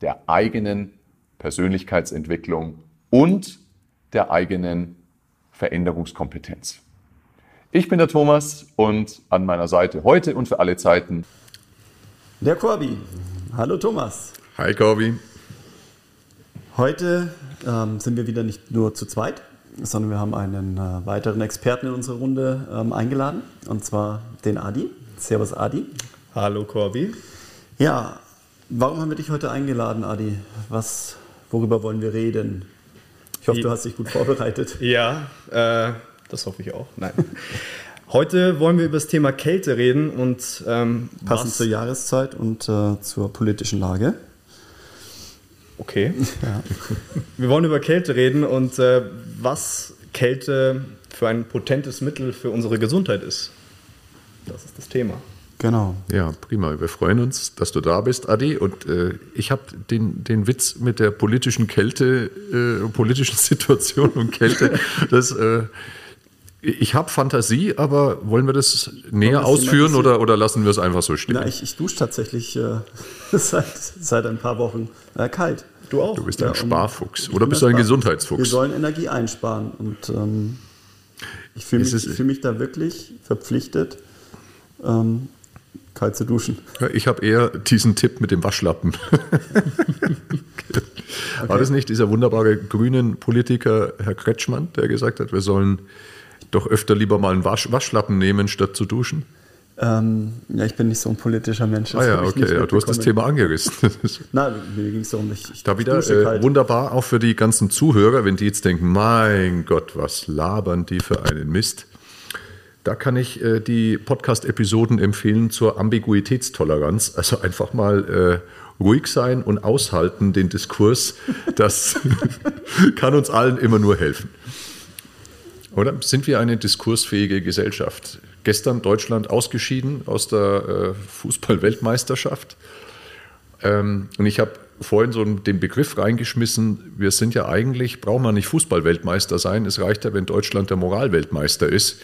der eigenen Persönlichkeitsentwicklung und der eigenen Veränderungskompetenz. Ich bin der Thomas und an meiner Seite heute und für alle Zeiten der Corby. Hallo Thomas. Hi Corby. Heute ähm, sind wir wieder nicht nur zu zweit, sondern wir haben einen äh, weiteren Experten in unsere Runde ähm, eingeladen, und zwar den Adi. Servus Adi. Hallo Corby. Ja, warum haben wir dich heute eingeladen, Adi? Was, worüber wollen wir reden? Ich hoffe, du hast dich gut vorbereitet. Ja, äh, das hoffe ich auch. Nein. Heute wollen wir über das Thema Kälte reden und ähm, passend zur Jahreszeit und äh, zur politischen Lage. Okay. Ja. Wir wollen über Kälte reden und äh, was Kälte für ein potentes Mittel für unsere Gesundheit ist. Das ist das Thema. Genau. Ja, prima. Wir freuen uns, dass du da bist, Adi. Und äh, ich habe den, den Witz mit der politischen Kälte, äh, politischen Situation und Kälte, das äh, ich habe Fantasie, aber wollen wir das näher ausführen oder, oder lassen wir es einfach so stehen? Na, ich, ich dusche tatsächlich äh, seit, seit ein paar Wochen äh, kalt. Du auch? Du bist ein ja, Sparfuchs oder bist du ein Gesundheitsfuchs? Wir sollen Energie einsparen und ähm, ich fühle mich, fühl mich da wirklich verpflichtet, ähm, kalt zu duschen. Ja, ich habe eher diesen Tipp mit dem Waschlappen. okay. War das nicht dieser wunderbare grünen Politiker Herr Kretschmann, der gesagt hat, wir sollen doch öfter lieber mal einen Wasch Waschlappen nehmen, statt zu duschen? Ähm, ja, ich bin nicht so ein politischer Mensch. Ah ja, okay, ja, du hast das Thema angerissen. Nein, mir ging es darum, ich, ich Da wieder äh, wunderbar auch für die ganzen Zuhörer, wenn die jetzt denken, mein Gott, was labern die für einen Mist. Da kann ich äh, die Podcast-Episoden empfehlen zur Ambiguitätstoleranz. Also einfach mal äh, ruhig sein und aushalten den Diskurs. Das kann uns allen immer nur helfen. Oder sind wir eine diskursfähige Gesellschaft? Gestern Deutschland ausgeschieden aus der äh, Fußball-Weltmeisterschaft. Ähm, und ich habe vorhin so den Begriff reingeschmissen, wir sind ja eigentlich, braucht man nicht Fußball-Weltmeister sein, es reicht ja, wenn Deutschland der Moralweltmeister ist.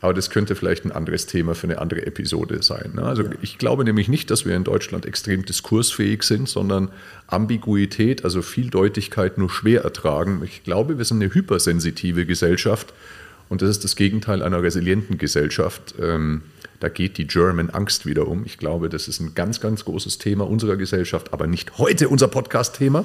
Aber das könnte vielleicht ein anderes Thema für eine andere Episode sein. Ne? Also ja. ich glaube nämlich nicht, dass wir in Deutschland extrem diskursfähig sind, sondern Ambiguität, also Vieldeutigkeit nur schwer ertragen. Ich glaube, wir sind eine hypersensitive Gesellschaft und das ist das Gegenteil einer resilienten Gesellschaft. Ähm, da geht die German Angst wieder um. Ich glaube, das ist ein ganz, ganz großes Thema unserer Gesellschaft, aber nicht heute unser Podcast-Thema.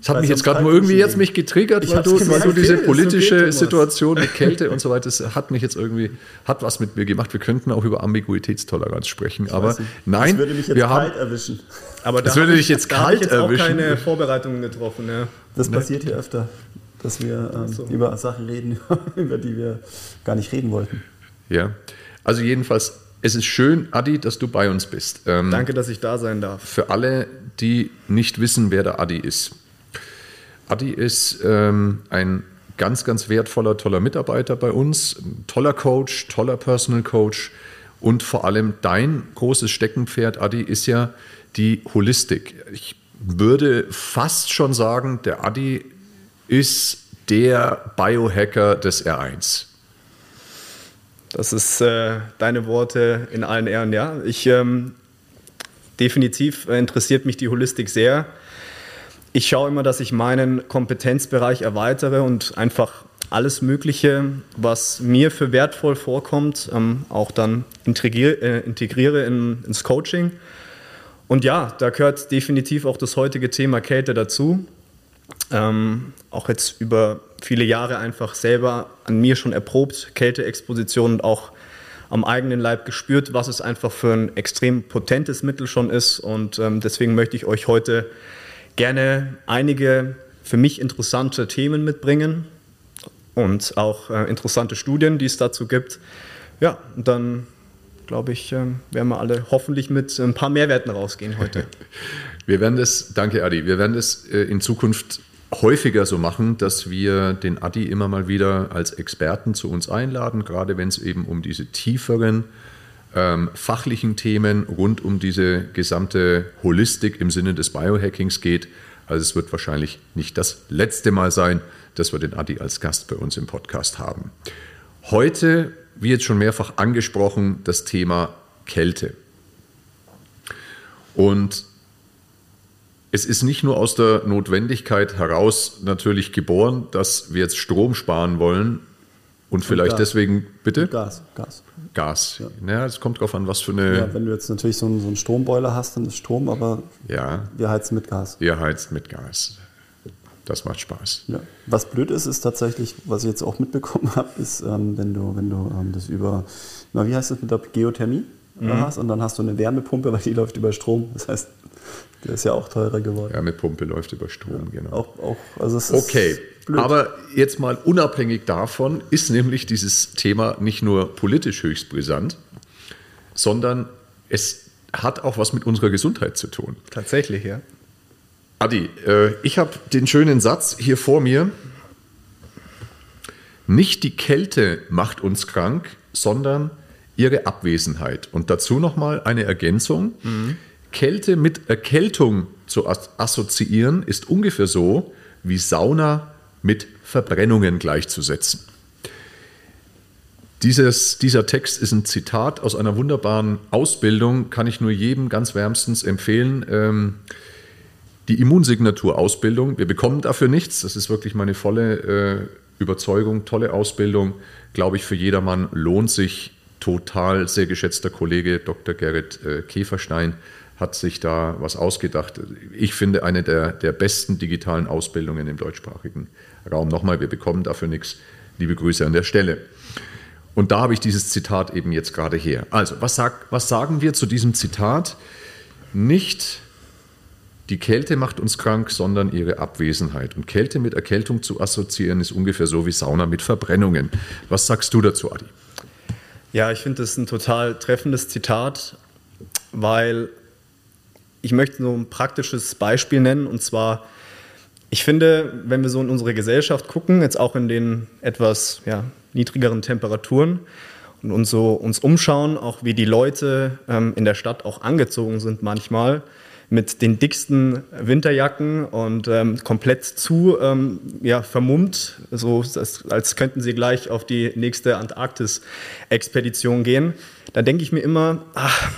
Das hat mich jetzt gerade nur irgendwie jetzt mich getriggert, weil du, weil du diese politische okay, Situation mit Kälte und so weiter, das hat mich jetzt irgendwie, hat was mit mir gemacht. Wir könnten auch über Ambiguitätstoleranz sprechen, ich aber nein, das würde mich jetzt wir kalt haben, erwischen. Aber das würde dich jetzt kalt jetzt erwischen. Ich habe keine Vorbereitungen getroffen. Ja. Das ne? passiert hier öfter, dass wir ähm, so. über Sachen reden, über die wir gar nicht reden wollten. Ja, also jedenfalls es ist schön, Adi, dass du bei uns bist. Ähm, Danke, dass ich da sein darf. Für alle, die nicht wissen, wer der Adi ist. Adi ist ähm, ein ganz, ganz wertvoller, toller Mitarbeiter bei uns, toller Coach, toller Personal Coach und vor allem dein großes Steckenpferd, Adi, ist ja die Holistik. Ich würde fast schon sagen, der Adi ist der Biohacker des R1. Das ist äh, deine Worte in allen Ehren, ja. Ich ähm, definitiv interessiert mich die Holistik sehr ich schaue immer, dass ich meinen Kompetenzbereich erweitere und einfach alles Mögliche, was mir für wertvoll vorkommt, ähm, auch dann integriere, äh, integriere in, ins Coaching. Und ja, da gehört definitiv auch das heutige Thema Kälte dazu. Ähm, auch jetzt über viele Jahre einfach selber an mir schon erprobt, Kälteexposition und auch am eigenen Leib gespürt, was es einfach für ein extrem potentes Mittel schon ist. Und ähm, deswegen möchte ich euch heute gerne einige für mich interessante Themen mitbringen und auch äh, interessante Studien, die es dazu gibt. Ja, und dann glaube ich, äh, werden wir alle hoffentlich mit ein paar Mehrwerten rausgehen heute. Wir werden das, danke Adi, wir werden das äh, in Zukunft häufiger so machen, dass wir den Adi immer mal wieder als Experten zu uns einladen, gerade wenn es eben um diese tieferen ähm, fachlichen Themen rund um diese gesamte Holistik im Sinne des Biohackings geht. Also es wird wahrscheinlich nicht das letzte Mal sein, dass wir den Adi als Gast bei uns im Podcast haben. Heute, wie jetzt schon mehrfach angesprochen, das Thema Kälte. Und es ist nicht nur aus der Notwendigkeit heraus natürlich geboren, dass wir jetzt Strom sparen wollen und vielleicht und deswegen, bitte? Gas, Gas. Gas. Ja. Naja, es kommt darauf an, was für eine. Ja, wenn du jetzt natürlich so einen, so einen Stromboiler hast, dann ist Strom, aber ja. wir heizen mit Gas. Ihr heizt mit Gas. Das macht Spaß. Ja. Was blöd ist, ist tatsächlich, was ich jetzt auch mitbekommen habe, ist, ähm, wenn du, wenn du ähm, das über, na, wie heißt das mit der Geothermie mhm. hast und dann hast du eine Wärmepumpe, weil die läuft über Strom. Das heißt, der ist ja auch teurer geworden. Wärmepumpe läuft über Strom, ja, genau. Auch, auch, also es okay, blöd. aber jetzt mal unabhängig davon ist nämlich dieses Thema nicht nur politisch höchst brisant, sondern es hat auch was mit unserer Gesundheit zu tun. Tatsächlich, ja. Adi, äh, ich habe den schönen Satz hier vor mir. Nicht die Kälte macht uns krank, sondern ihre Abwesenheit. Und dazu nochmal eine Ergänzung. Mhm. Kälte mit Erkältung zu assoziieren, ist ungefähr so wie Sauna mit Verbrennungen gleichzusetzen. Dieses, dieser Text ist ein Zitat aus einer wunderbaren Ausbildung, kann ich nur jedem ganz wärmstens empfehlen. Ähm, die Immunsignaturausbildung, wir bekommen dafür nichts, das ist wirklich meine volle äh, Überzeugung, tolle Ausbildung, glaube ich, für jedermann lohnt sich total. Sehr geschätzter Kollege Dr. Gerrit äh, Käferstein hat sich da was ausgedacht. Ich finde eine der, der besten digitalen Ausbildungen im deutschsprachigen Raum. Nochmal, wir bekommen dafür nichts. Liebe Grüße an der Stelle. Und da habe ich dieses Zitat eben jetzt gerade her. Also, was, sag, was sagen wir zu diesem Zitat? Nicht die Kälte macht uns krank, sondern ihre Abwesenheit. Und Kälte mit Erkältung zu assoziieren, ist ungefähr so wie Sauna mit Verbrennungen. Was sagst du dazu, Adi? Ja, ich finde das ein total treffendes Zitat, weil ich möchte nur ein praktisches Beispiel nennen. Und zwar, ich finde, wenn wir so in unsere Gesellschaft gucken, jetzt auch in den etwas ja, niedrigeren Temperaturen und uns so uns umschauen, auch wie die Leute ähm, in der Stadt auch angezogen sind manchmal, mit den dicksten Winterjacken und ähm, komplett zu ähm, ja, vermummt, so als könnten sie gleich auf die nächste Antarktis-Expedition gehen. Da denke ich mir immer, ach,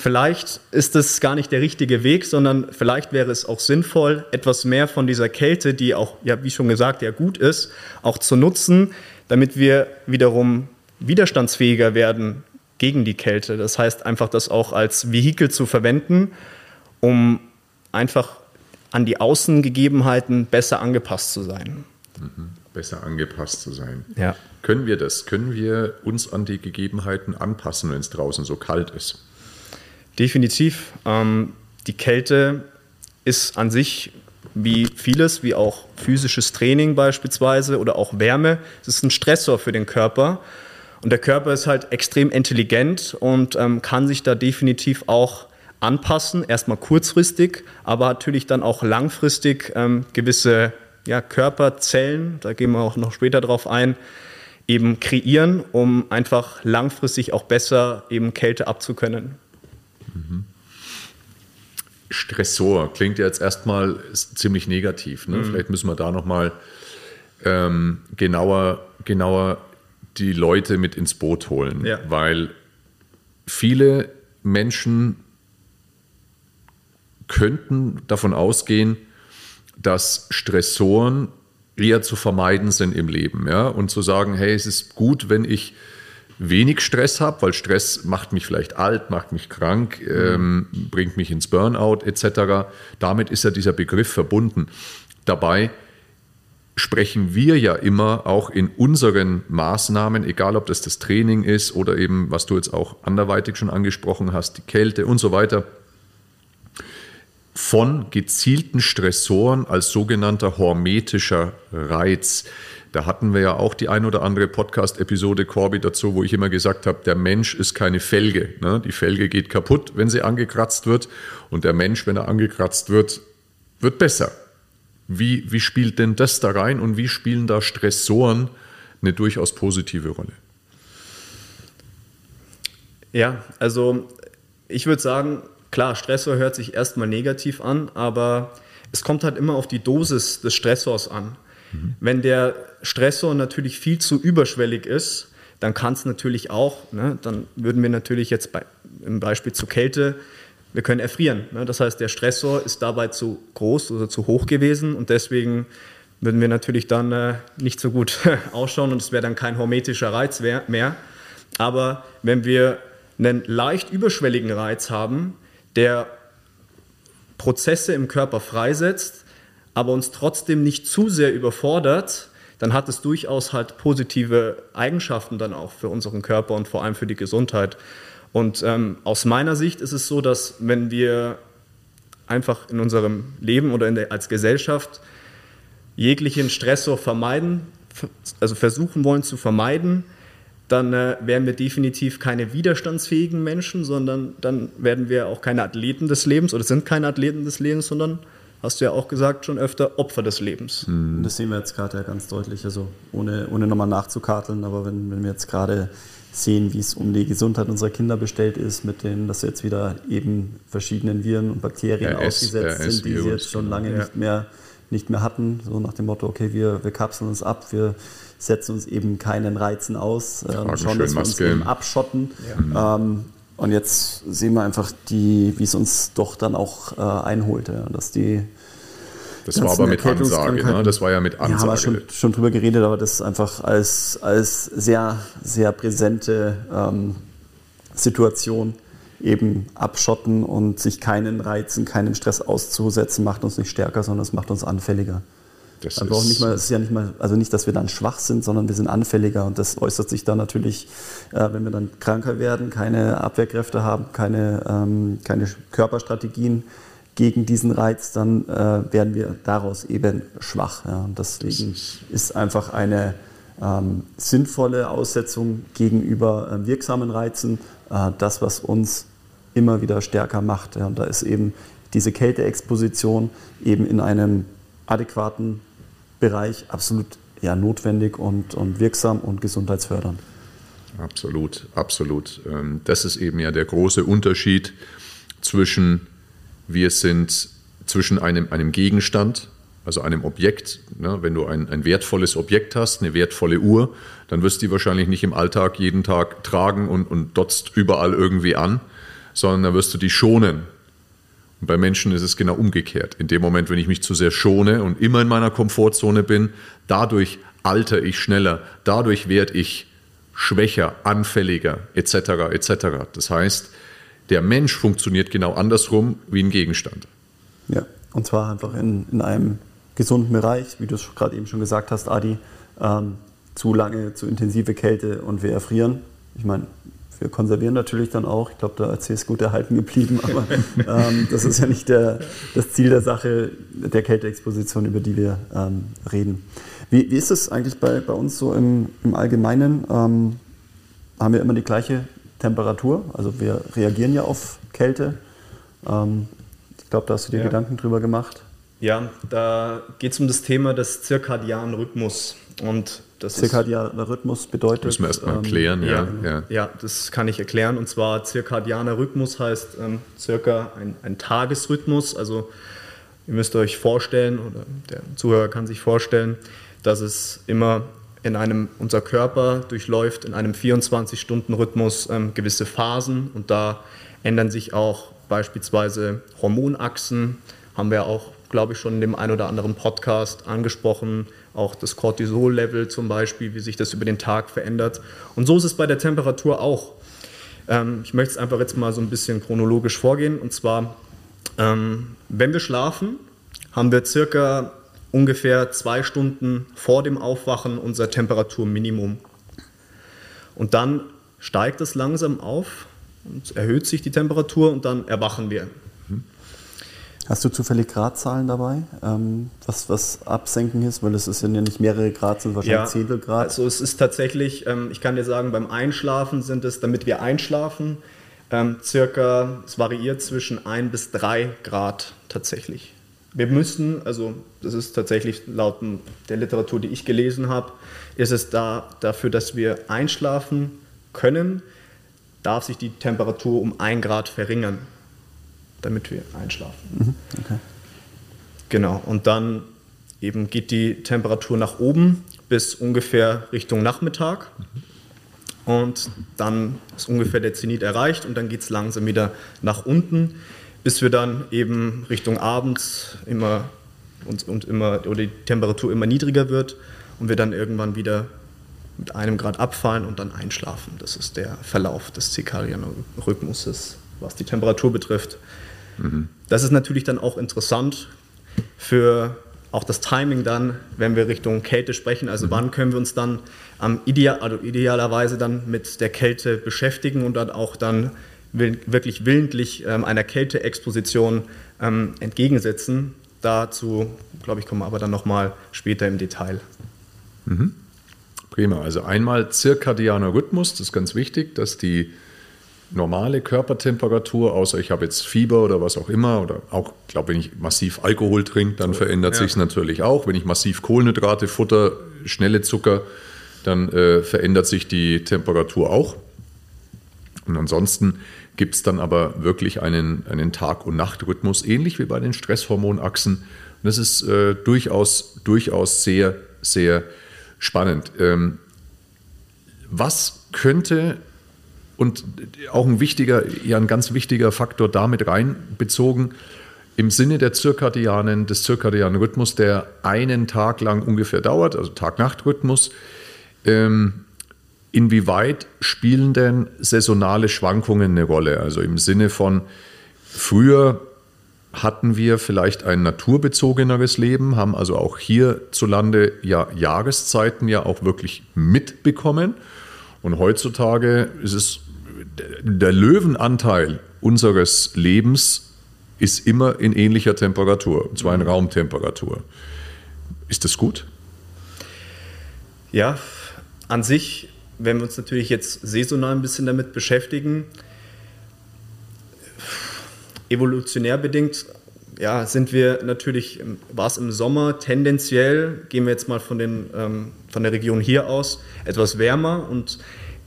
Vielleicht ist es gar nicht der richtige Weg, sondern vielleicht wäre es auch sinnvoll, etwas mehr von dieser Kälte, die auch, ja, wie schon gesagt, ja gut ist, auch zu nutzen, damit wir wiederum widerstandsfähiger werden gegen die Kälte. Das heißt, einfach das auch als Vehikel zu verwenden, um einfach an die Außengegebenheiten besser angepasst zu sein. Mhm. Besser angepasst zu sein. Ja. Können wir das? Können wir uns an die Gegebenheiten anpassen, wenn es draußen so kalt ist? Definitiv. Ähm, die Kälte ist an sich wie vieles, wie auch physisches Training beispielsweise oder auch Wärme, es ist ein Stressor für den Körper. Und der Körper ist halt extrem intelligent und ähm, kann sich da definitiv auch anpassen, erstmal kurzfristig, aber natürlich dann auch langfristig ähm, gewisse ja, Körperzellen, da gehen wir auch noch später drauf ein, eben kreieren, um einfach langfristig auch besser eben Kälte abzukönnen. Mhm. Stressor klingt ja jetzt erstmal ziemlich negativ. Ne? Mhm. Vielleicht müssen wir da nochmal ähm, genauer, genauer die Leute mit ins Boot holen, ja. weil viele Menschen könnten davon ausgehen, dass Stressoren eher zu vermeiden sind im Leben. Ja? Und zu sagen, hey, es ist gut, wenn ich wenig Stress habe, weil Stress macht mich vielleicht alt, macht mich krank, ähm, bringt mich ins Burnout etc. Damit ist ja dieser Begriff verbunden. Dabei sprechen wir ja immer auch in unseren Maßnahmen, egal ob das das Training ist oder eben, was du jetzt auch anderweitig schon angesprochen hast, die Kälte und so weiter, von gezielten Stressoren als sogenannter hormetischer Reiz. Da hatten wir ja auch die ein oder andere Podcast-Episode, Corby, dazu, wo ich immer gesagt habe, der Mensch ist keine Felge. Ne? Die Felge geht kaputt, wenn sie angekratzt wird. Und der Mensch, wenn er angekratzt wird, wird besser. Wie, wie spielt denn das da rein und wie spielen da Stressoren eine durchaus positive Rolle? Ja, also ich würde sagen, klar, Stressor hört sich erstmal negativ an, aber es kommt halt immer auf die Dosis des Stressors an. Mhm. Wenn der Stressor natürlich viel zu überschwellig ist, dann kann es natürlich auch, ne, dann würden wir natürlich jetzt bei, im Beispiel zur Kälte, wir können erfrieren. Ne? Das heißt, der Stressor ist dabei zu groß oder zu hoch gewesen und deswegen würden wir natürlich dann äh, nicht so gut ausschauen und es wäre dann kein hormetischer Reiz mehr. Aber wenn wir einen leicht überschwelligen Reiz haben, der Prozesse im Körper freisetzt, aber uns trotzdem nicht zu sehr überfordert, dann hat es durchaus halt positive Eigenschaften dann auch für unseren Körper und vor allem für die Gesundheit. Und ähm, aus meiner Sicht ist es so, dass wenn wir einfach in unserem Leben oder der, als Gesellschaft jeglichen Stressor vermeiden, also versuchen wollen zu vermeiden, dann äh, werden wir definitiv keine widerstandsfähigen Menschen, sondern dann werden wir auch keine Athleten des Lebens oder sind keine Athleten des Lebens, sondern, hast du ja auch gesagt, schon öfter Opfer des Lebens. Mhm. Das sehen wir jetzt gerade ja ganz deutlich, also ohne, ohne nochmal nachzukarteln, aber wenn, wenn wir jetzt gerade sehen, wie es um die Gesundheit unserer Kinder bestellt ist, mit denen, dass jetzt wieder eben verschiedenen Viren und Bakterien RS, ausgesetzt RS sind, die sie jetzt schon lange ja. nicht, mehr, nicht mehr hatten, so nach dem Motto, okay, wir, wir kapseln uns ab, wir setzen uns eben keinen Reizen aus, äh, schauen, dass wir uns eben abschotten. Ja. Ähm, und jetzt sehen wir einfach, wie es uns doch dann auch äh, einholt, ja, dass die das war aber mit Ansage, ne? das war ja mit Ansage. Ja, haben wir schon, schon drüber geredet, aber das einfach als, als sehr, sehr präsente ähm, Situation eben abschotten und sich keinen Reizen, keinem Stress auszusetzen, macht uns nicht stärker, sondern es macht uns anfälliger. Das also ist, nicht mal, es ist ja nicht mal, also nicht, dass wir dann schwach sind, sondern wir sind anfälliger und das äußert sich dann natürlich, äh, wenn wir dann kranker werden, keine Abwehrkräfte haben, keine, ähm, keine Körperstrategien gegen diesen Reiz, dann äh, werden wir daraus eben schwach. Ja. Und deswegen ist, ist einfach eine ähm, sinnvolle Aussetzung gegenüber äh, wirksamen Reizen äh, das, was uns immer wieder stärker macht. Ja. Und da ist eben diese Kälteexposition eben in einem adäquaten Bereich absolut ja, notwendig und, und wirksam und gesundheitsfördernd. Absolut, absolut. Ähm, das ist eben ja der große Unterschied zwischen wir sind zwischen einem, einem Gegenstand, also einem Objekt. Ne? Wenn du ein, ein wertvolles Objekt hast, eine wertvolle Uhr, dann wirst du die wahrscheinlich nicht im Alltag jeden Tag tragen und, und dotzt überall irgendwie an, sondern dann wirst du die schonen. Und bei Menschen ist es genau umgekehrt. In dem Moment, wenn ich mich zu sehr schone und immer in meiner Komfortzone bin, dadurch alter ich schneller, dadurch werde ich schwächer, anfälliger etc. etc. Das heißt, der Mensch funktioniert genau andersrum wie ein Gegenstand. Ja, und zwar einfach in, in einem gesunden Bereich, wie du es gerade eben schon gesagt hast, Adi. Ähm, zu lange, zu intensive Kälte und wir erfrieren. Ich meine, wir konservieren natürlich dann auch. Ich glaube, der AC ist gut erhalten geblieben, aber ähm, das ist ja nicht der, das Ziel der Sache der Kälteexposition, über die wir ähm, reden. Wie, wie, ist es eigentlich bei, bei uns so im, im Allgemeinen? Ähm, haben wir immer die gleiche Temperatur? Also wir reagieren ja auf Kälte. Ähm, ich glaube, da hast du dir ja. Gedanken drüber gemacht. Ja, da geht es um das Thema des zirkadianen Rhythmus. Und das Zirkadianer Rhythmus bedeutet. Müssen wir erstmal ähm, erklären, ähm, ja, ja, ja. das kann ich erklären. Und zwar zirkadianer Rhythmus heißt ähm, circa ein, ein, Tagesrhythmus. Also ihr müsst euch vorstellen, oder der Zuhörer kann sich vorstellen, dass es immer in einem, unser Körper durchläuft in einem 24-Stunden-Rhythmus ähm, gewisse Phasen und da ändern sich auch beispielsweise Hormonachsen, haben wir auch, glaube ich, schon in dem ein oder anderen Podcast angesprochen, auch das Cortisol-Level zum Beispiel, wie sich das über den Tag verändert. Und so ist es bei der Temperatur auch. Ähm, ich möchte es einfach jetzt mal so ein bisschen chronologisch vorgehen. Und zwar, ähm, wenn wir schlafen, haben wir circa ungefähr zwei Stunden vor dem Aufwachen unser Temperaturminimum. Und dann steigt es langsam auf und erhöht sich die Temperatur und dann erwachen wir. Hast du zufällig Gradzahlen dabei, ähm, was, was Absenken ist? Weil es sind ja nicht mehrere Grad, sind wahrscheinlich ja, Zehntel Grad. Also es ist tatsächlich, ähm, ich kann dir sagen, beim Einschlafen sind es, damit wir einschlafen, ähm, circa, es variiert zwischen 1 bis 3 Grad tatsächlich. Wir müssen, also das ist tatsächlich laut der Literatur, die ich gelesen habe, ist es da dafür, dass wir einschlafen können, darf sich die Temperatur um 1 Grad verringern, damit wir einschlafen. Mhm, okay. Genau, und dann eben geht die Temperatur nach oben bis ungefähr Richtung Nachmittag. Und dann ist ungefähr der Zenit erreicht und dann geht es langsam wieder nach unten, bis wir dann eben Richtung Abend immer und, und immer oder die Temperatur immer niedriger wird und wir dann irgendwann wieder mit einem Grad abfallen und dann einschlafen. Das ist der Verlauf des zirkadianen Rhythmuses, was die Temperatur betrifft. Mhm. Das ist natürlich dann auch interessant für auch das Timing dann, wenn wir Richtung Kälte sprechen, also mhm. wann können wir uns dann am ideal, also idealerweise dann mit der Kälte beschäftigen und dann auch dann will, wirklich willentlich ähm, einer Kälteexposition ähm, entgegensetzen. Dazu, glaube ich, kommen wir aber dann nochmal später im Detail. Mhm. Prima. Also einmal zirkadianer Rhythmus, das ist ganz wichtig, dass die normale Körpertemperatur, außer ich habe jetzt Fieber oder was auch immer, oder auch, glaube wenn ich massiv Alkohol trinke, dann so, verändert ja. sich es natürlich auch. Wenn ich massiv Kohlenhydrate futter, schnelle Zucker, dann äh, verändert sich die Temperatur auch. Und ansonsten gibt es dann aber wirklich einen, einen Tag- und Nachtrhythmus, ähnlich wie bei den Stresshormonachsen. Und das ist äh, durchaus, durchaus sehr, sehr spannend. Ähm, was könnte und auch ein wichtiger, ja ein ganz wichtiger Faktor damit reinbezogen, im Sinne der zirkadianen, des zirkadianen Rhythmus, der einen Tag lang ungefähr dauert, also Tag-Nacht-Rhythmus. Ähm, inwieweit spielen denn saisonale Schwankungen eine Rolle? Also im Sinne von, früher hatten wir vielleicht ein naturbezogeneres Leben, haben also auch hierzulande ja Jahreszeiten ja auch wirklich mitbekommen. Und heutzutage ist es der Löwenanteil unseres Lebens ist immer in ähnlicher Temperatur, und zwar in mhm. Raumtemperatur. Ist das gut? Ja, an sich, wenn wir uns natürlich jetzt saisonal ein bisschen damit beschäftigen, evolutionär bedingt, ja, sind wir natürlich, war es im Sommer tendenziell, gehen wir jetzt mal von, den, ähm, von der Region hier aus, etwas wärmer und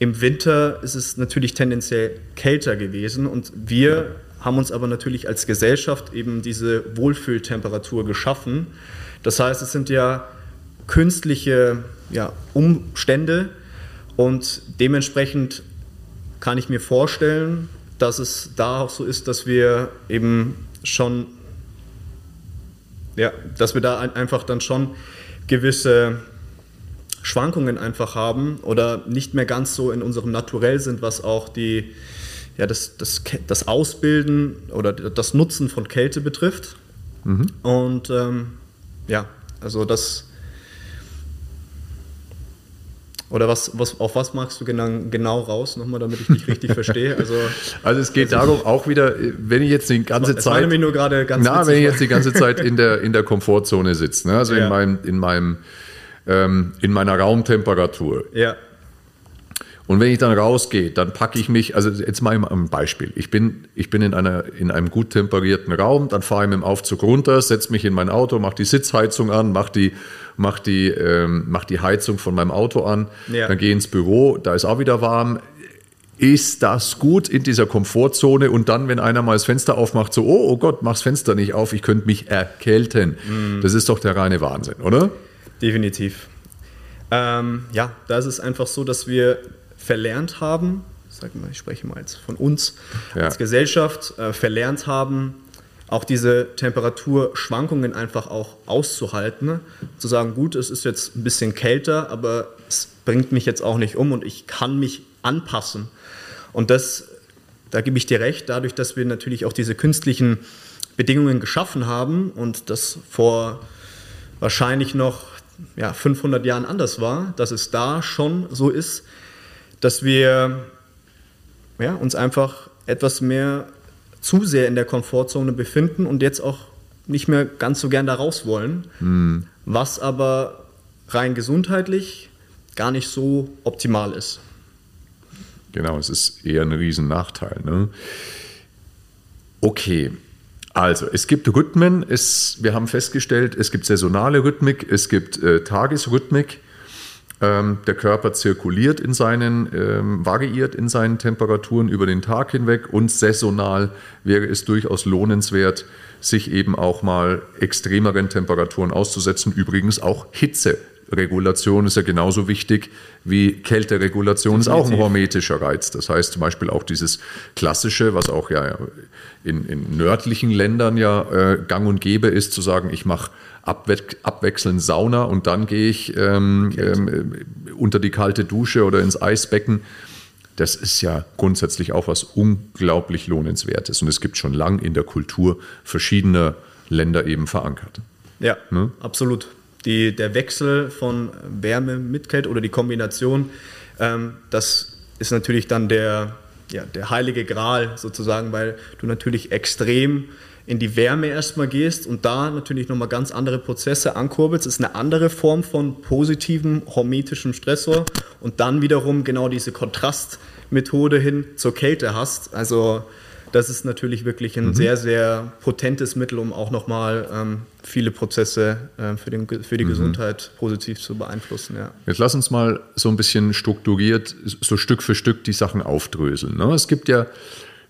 im Winter ist es natürlich tendenziell kälter gewesen und wir haben uns aber natürlich als Gesellschaft eben diese Wohlfühltemperatur geschaffen. Das heißt, es sind ja künstliche ja, Umstände und dementsprechend kann ich mir vorstellen, dass es da auch so ist, dass wir eben schon, ja, dass wir da einfach dann schon gewisse Schwankungen einfach haben oder nicht mehr ganz so in unserem Naturell sind, was auch die, ja, das, das, das Ausbilden oder das Nutzen von Kälte betrifft. Mhm. Und ähm, ja, also das. Oder was, was, auf was magst du genau, genau raus, nochmal, damit ich dich richtig verstehe? Also, also es geht also darum, auch wieder, wenn ich jetzt die ganze Zeit. Mir nur gerade ganz na, wenn ich jetzt die ganze Zeit in der, in der Komfortzone sitze, ne? also ja. in meinem, in meinem ähm, in meiner Raumtemperatur. Ja. Und wenn ich dann rausgehe, dann packe ich mich, also jetzt mal ein Beispiel. Ich bin, ich bin in, einer, in einem gut temperierten Raum, dann fahre ich mit dem Aufzug runter, setze mich in mein Auto, mache die Sitzheizung an, mache die, mach die, ähm, mach die Heizung von meinem Auto an, ja. dann gehe ins Büro, da ist auch wieder warm. Ist das gut in dieser Komfortzone? Und dann, wenn einer mal das Fenster aufmacht, so, oh, oh Gott, mach das Fenster nicht auf, ich könnte mich erkälten. Mm. Das ist doch der reine Wahnsinn, oder? Definitiv. Ähm, ja, da ist es einfach so, dass wir verlernt haben, sag mal, ich spreche mal jetzt von uns ja. als Gesellschaft, äh, verlernt haben, auch diese Temperaturschwankungen einfach auch auszuhalten. Ne? Zu sagen, gut, es ist jetzt ein bisschen kälter, aber es bringt mich jetzt auch nicht um und ich kann mich anpassen. Und das, da gebe ich dir recht, dadurch, dass wir natürlich auch diese künstlichen Bedingungen geschaffen haben und das vor wahrscheinlich noch ja, 500 Jahren anders war, dass es da schon so ist, dass wir ja, uns einfach etwas mehr zu sehr in der Komfortzone befinden und jetzt auch nicht mehr ganz so gern da raus wollen, mhm. was aber rein gesundheitlich gar nicht so optimal ist. Genau, es ist eher ein Riesennachteil. Ne? Okay, also es gibt Rhythmen, es, wir haben festgestellt, es gibt saisonale Rhythmik, es gibt äh, Tagesrhythmik. Ähm, der Körper zirkuliert in seinen, ähm, variiert in seinen Temperaturen über den Tag hinweg und saisonal wäre es durchaus lohnenswert, sich eben auch mal extremeren Temperaturen auszusetzen. Übrigens auch Hitze Regulation ist ja genauso wichtig wie Kälteregulation ist auch ein hormetischer Reiz. Das heißt zum Beispiel auch dieses klassische, was auch ja in, in nördlichen Ländern ja äh, gang und gäbe ist, zu sagen, ich mache abwe abwechselnd Sauna und dann gehe ich ähm, ähm, unter die kalte Dusche oder ins Eisbecken. Das ist ja grundsätzlich auch was unglaublich Lohnenswertes. Und es gibt schon lang in der Kultur verschiedener Länder eben verankert. Ja, ne? absolut die, der Wechsel von Wärme mit Kälte oder die Kombination, ähm, das ist natürlich dann der, ja, der heilige Gral sozusagen, weil du natürlich extrem in die Wärme erstmal gehst und da natürlich nochmal ganz andere Prozesse ankurbelst. Ist eine andere Form von positivem hormetischem Stressor und dann wiederum genau diese Kontrastmethode hin zur Kälte hast. Also das ist natürlich wirklich ein mhm. sehr, sehr potentes Mittel, um auch nochmal ähm, viele Prozesse äh, für, den, für die mhm. Gesundheit positiv zu beeinflussen. Ja. Jetzt lass uns mal so ein bisschen strukturiert, so Stück für Stück die Sachen aufdröseln. Ne? Es gibt ja,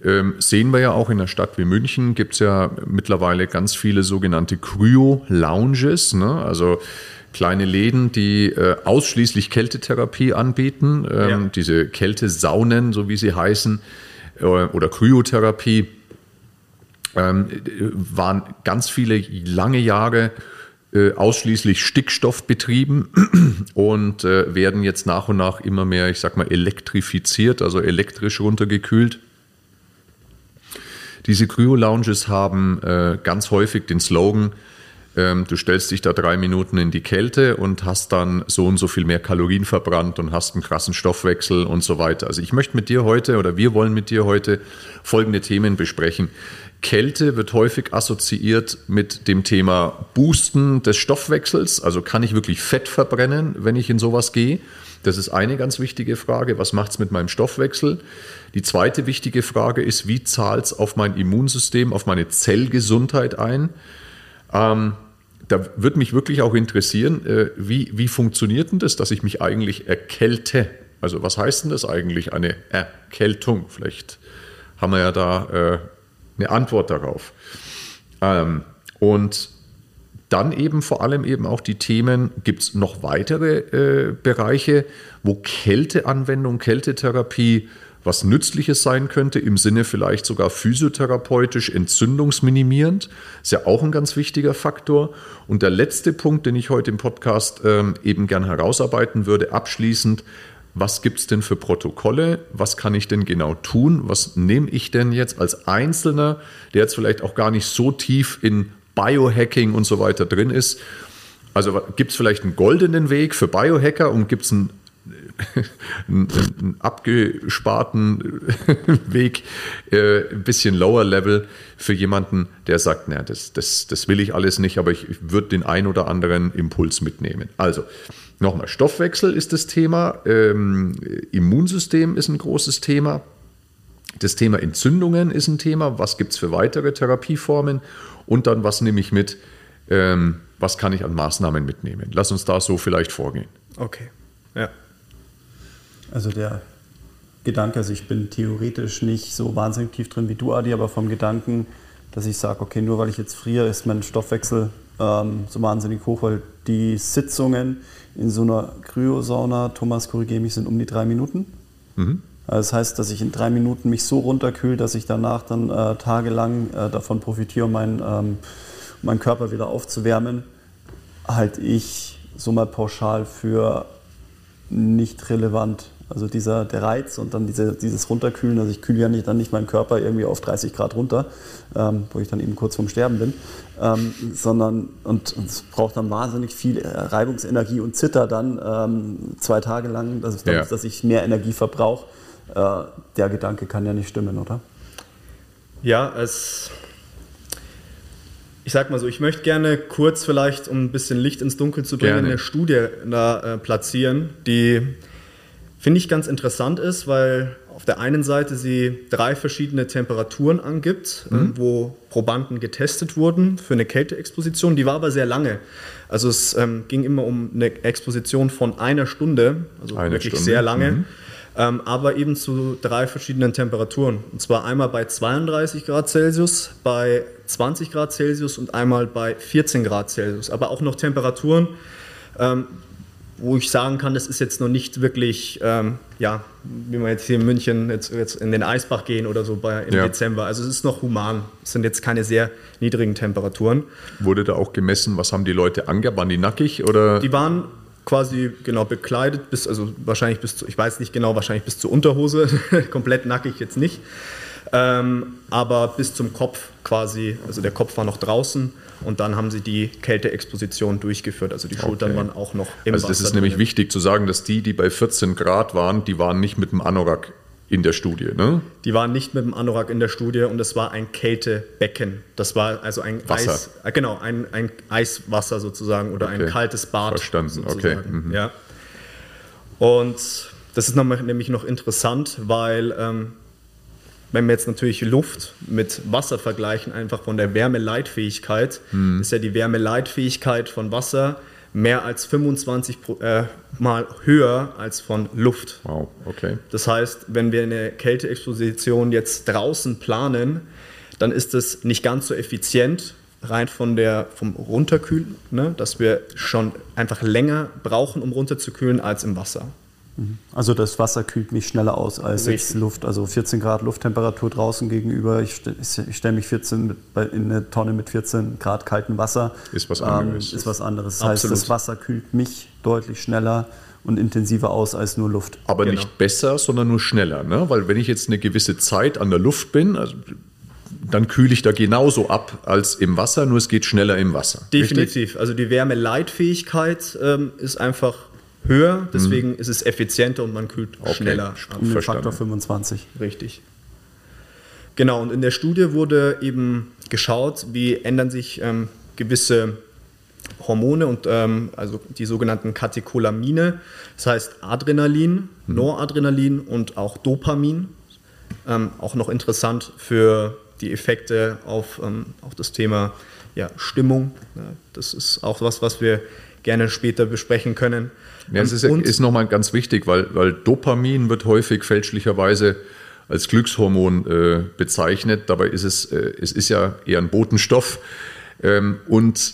ähm, sehen wir ja auch in einer Stadt wie München, gibt es ja mittlerweile ganz viele sogenannte Kryo-Lounges, ne? also kleine Läden, die äh, ausschließlich Kältetherapie anbieten, ähm, ja. diese Kältesaunen, so wie sie heißen oder Kryotherapie ähm, waren ganz viele lange Jahre äh, ausschließlich Stickstoff betrieben und äh, werden jetzt nach und nach immer mehr, ich sag mal, elektrifiziert, also elektrisch runtergekühlt. Diese Kryo-Lounges haben äh, ganz häufig den Slogan, du stellst dich da drei Minuten in die Kälte und hast dann so und so viel mehr Kalorien verbrannt und hast einen krassen Stoffwechsel und so weiter. Also ich möchte mit dir heute oder wir wollen mit dir heute folgende Themen besprechen. Kälte wird häufig assoziiert mit dem Thema Boosten des Stoffwechsels. Also kann ich wirklich Fett verbrennen, wenn ich in sowas gehe? Das ist eine ganz wichtige Frage. Was macht es mit meinem Stoffwechsel? Die zweite wichtige Frage ist, wie zahlt es auf mein Immunsystem, auf meine Zellgesundheit ein? Ähm, da würde mich wirklich auch interessieren, äh, wie, wie funktioniert denn das, dass ich mich eigentlich erkälte? Also was heißt denn das eigentlich, eine Erkältung? Vielleicht haben wir ja da äh, eine Antwort darauf. Ähm, und dann eben vor allem eben auch die Themen, gibt es noch weitere äh, Bereiche, wo Kälteanwendung, Kältetherapie was Nützliches sein könnte, im Sinne vielleicht sogar physiotherapeutisch entzündungsminimierend. Ist ja auch ein ganz wichtiger Faktor. Und der letzte Punkt, den ich heute im Podcast ähm, eben gern herausarbeiten würde, abschließend, was gibt es denn für Protokolle? Was kann ich denn genau tun? Was nehme ich denn jetzt als Einzelner, der jetzt vielleicht auch gar nicht so tief in Biohacking und so weiter drin ist? Also gibt es vielleicht einen goldenen Weg für Biohacker und gibt es einen einen, abgesparten Weg, äh, ein bisschen lower level für jemanden, der sagt, naja, das, das, das will ich alles nicht, aber ich, ich würde den ein oder anderen Impuls mitnehmen. Also, nochmal, Stoffwechsel ist das Thema, ähm, Immunsystem ist ein großes Thema, das Thema Entzündungen ist ein Thema, was gibt es für weitere Therapieformen und dann, was nehme ich mit, ähm, was kann ich an Maßnahmen mitnehmen. Lass uns da so vielleicht vorgehen. Okay, ja. Also der Gedanke, also ich bin theoretisch nicht so wahnsinnig tief drin wie du, Adi, aber vom Gedanken, dass ich sage, okay, nur weil ich jetzt friere, ist mein Stoffwechsel ähm, so wahnsinnig hoch, weil die Sitzungen in so einer Kryosauna, Thomas, korrigiere mich, sind um die drei Minuten. Mhm. Also das heißt, dass ich in drei Minuten mich so runterkühle, dass ich danach dann äh, tagelang äh, davon profitiere, meinen ähm, mein Körper wieder aufzuwärmen, halte ich so mal pauschal für nicht relevant. Also dieser, der Reiz und dann diese, dieses Runterkühlen, also ich kühle ja nicht, dann nicht meinen Körper irgendwie auf 30 Grad runter, ähm, wo ich dann eben kurz vorm Sterben bin, ähm, sondern und, und, es braucht dann wahnsinnig viel Reibungsenergie und Zitter dann ähm, zwei Tage lang, dass, ja. dass ich mehr Energie verbrauche. Äh, der Gedanke kann ja nicht stimmen, oder? Ja, es ich sag mal so, ich möchte gerne kurz vielleicht, um ein bisschen Licht ins Dunkel zu bringen, Gerne. eine Studie da äh, platzieren, die finde ich ganz interessant ist, weil auf der einen Seite sie drei verschiedene Temperaturen angibt, Mhm. ähm, wo Probanden getestet wurden für eine Kälteexposition. Die war aber sehr lange. Also es ähm, ging immer um eine Exposition von einer Stunde, also Eine wirklich Stunde, sehr lange. mhm. Ähm, aber eben zu drei verschiedenen Temperaturen. Und zwar einmal bei 32 Grad Celsius, bei 20 Grad Celsius und einmal bei 14 Grad Celsius. Aber auch noch Temperaturen, ähm, wo ich sagen kann, das ist jetzt noch nicht wirklich, ähm, ja, wie man jetzt hier in München jetzt, jetzt in den Eisbach gehen oder so bei, im Ja. Dezember. Also es ist noch human. Es sind jetzt keine sehr niedrigen Temperaturen. Wurde da auch gemessen, was haben die Leute angehabt? Waren die nackig oder? Die waren quasi genau bekleidet bis, also wahrscheinlich bis zu, ich weiß nicht genau, wahrscheinlich bis zur Unterhose, komplett nackig jetzt nicht, ähm, aber bis zum Kopf quasi, also der Kopf war noch draußen und dann haben sie die Kälteexposition durchgeführt, also die Schultern Okay. waren auch noch im also das Wasser ist nämlich drinnen. wichtig zu sagen, dass die, die bei 14 Grad waren, die waren nicht mit dem Anorak in der Studie. Ne? Die waren nicht mit dem Anorak in der Studie und es war ein Kältebecken. Das war also ein Wasser. Eis, äh, genau, ein, ein Eiswasser sozusagen oder ein Okay. kaltes Bad. Verstanden, okay, sozusagen. mhm. Ja. Und das ist nämlich noch interessant, weil ähm, wenn wir jetzt natürlich Luft mit Wasser vergleichen, einfach von der Wärmeleitfähigkeit, Mhm. ist ja die Wärmeleitfähigkeit von Wasser mehr als 25 pro, äh, Mal höher als von Luft. Wow, okay. Das heißt, wenn wir eine Kälteexposition jetzt draußen planen, dann ist es nicht ganz so effizient, rein von der, vom Runterkühlen, ne? dass wir schon einfach länger brauchen, um runterzukühlen, als im Wasser. Also das Wasser kühlt mich schneller aus als jetzt Richtig. Luft. Also 14 Grad Lufttemperatur draußen gegenüber. Ich, ich stelle mich 14 mit, in eine Tonne mit 14 Grad kaltem Wasser. Ist was Ähm, anderes. ist was anderes. Das heißt, das Wasser kühlt mich deutlich schneller und intensiver aus als nur Luft. Aber Genau. nicht besser, sondern nur schneller. Ne? Weil wenn ich jetzt eine gewisse Zeit an der Luft bin, also, dann kühle ich da genauso ab als im Wasser, nur es geht schneller im Wasser. Richtig? Definitiv. Also die Wärmeleitfähigkeit ähm, ist einfach höher, deswegen ist es effizienter und man kühlt Okay. schneller. Um den. Faktor 25. Richtig. Genau, und in der Studie wurde eben geschaut, wie ändern sich ähm, gewisse Hormone und ähm, also die sogenannten Katecholamine, das heißt Adrenalin, Noradrenalin und auch Dopamin. Ähm, auch noch interessant für die Effekte auf ähm, auch das Thema ja, Stimmung. Ja, das ist auch was, was wir gerne später besprechen können. Ja, es ist, Und- ist nochmal ganz wichtig, weil, weil Dopamin wird häufig fälschlicherweise als Glückshormon äh, bezeichnet. Dabei ist es, äh, es ist ja eher ein Botenstoff. Ähm, und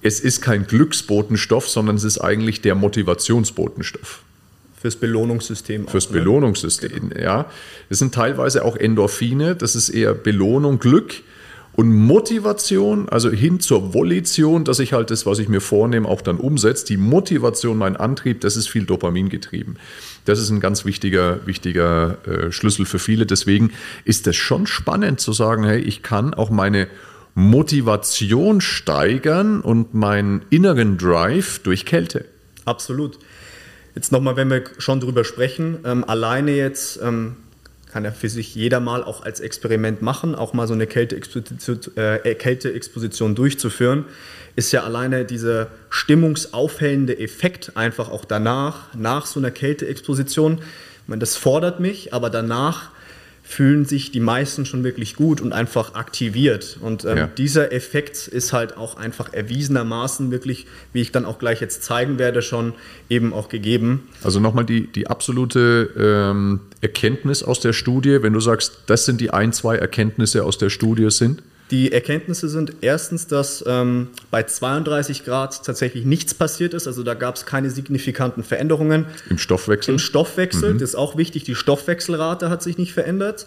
es ist kein Glücksbotenstoff, sondern es ist eigentlich der Motivationsbotenstoff fürs Belohnungssystem. fürs auch, ne? Belohnungssystem. Ja, das sind teilweise auch Endorphine. Das ist eher Belohnung, Glück und Motivation, also hin zur Volition, dass ich halt das, was ich mir vornehme, auch dann umsetze. Die Motivation, mein Antrieb, das ist viel Dopamin getrieben. Das ist ein ganz wichtiger, wichtiger äh, Schlüssel für viele. Deswegen ist es schon spannend zu sagen, hey, ich kann auch meine Motivation steigern und meinen inneren Drive durch Kälte. Absolut. Jetzt nochmal, wenn wir schon drüber sprechen, ähm, alleine jetzt ähm, kann ja für sich jeder mal auch als Experiment machen, auch mal so eine Kälteexposition, äh, Kälteexposition durchzuführen, ist ja alleine dieser stimmungsaufhellende Effekt einfach auch danach, nach so einer Kälteexposition. Ich meine, das fordert mich, aber danach fühlen sich die meisten schon wirklich gut und einfach aktiviert. Und ähm, Ja. dieser Effekt ist halt auch einfach erwiesenermaßen wirklich, wie ich dann auch gleich jetzt zeigen werde, schon eben auch gegeben. Also nochmal die, die absolute ähm, Erkenntnis aus der Studie, wenn du sagst, das sind die ein, zwei Erkenntnisse aus der Studie sind. Die Erkenntnisse sind erstens, dass ähm, bei 32 Grad tatsächlich nichts passiert ist. Also da gab es keine signifikanten Veränderungen. Im Stoffwechsel. Im Stoffwechsel, Mhm. das ist auch wichtig, die Stoffwechselrate hat sich nicht verändert.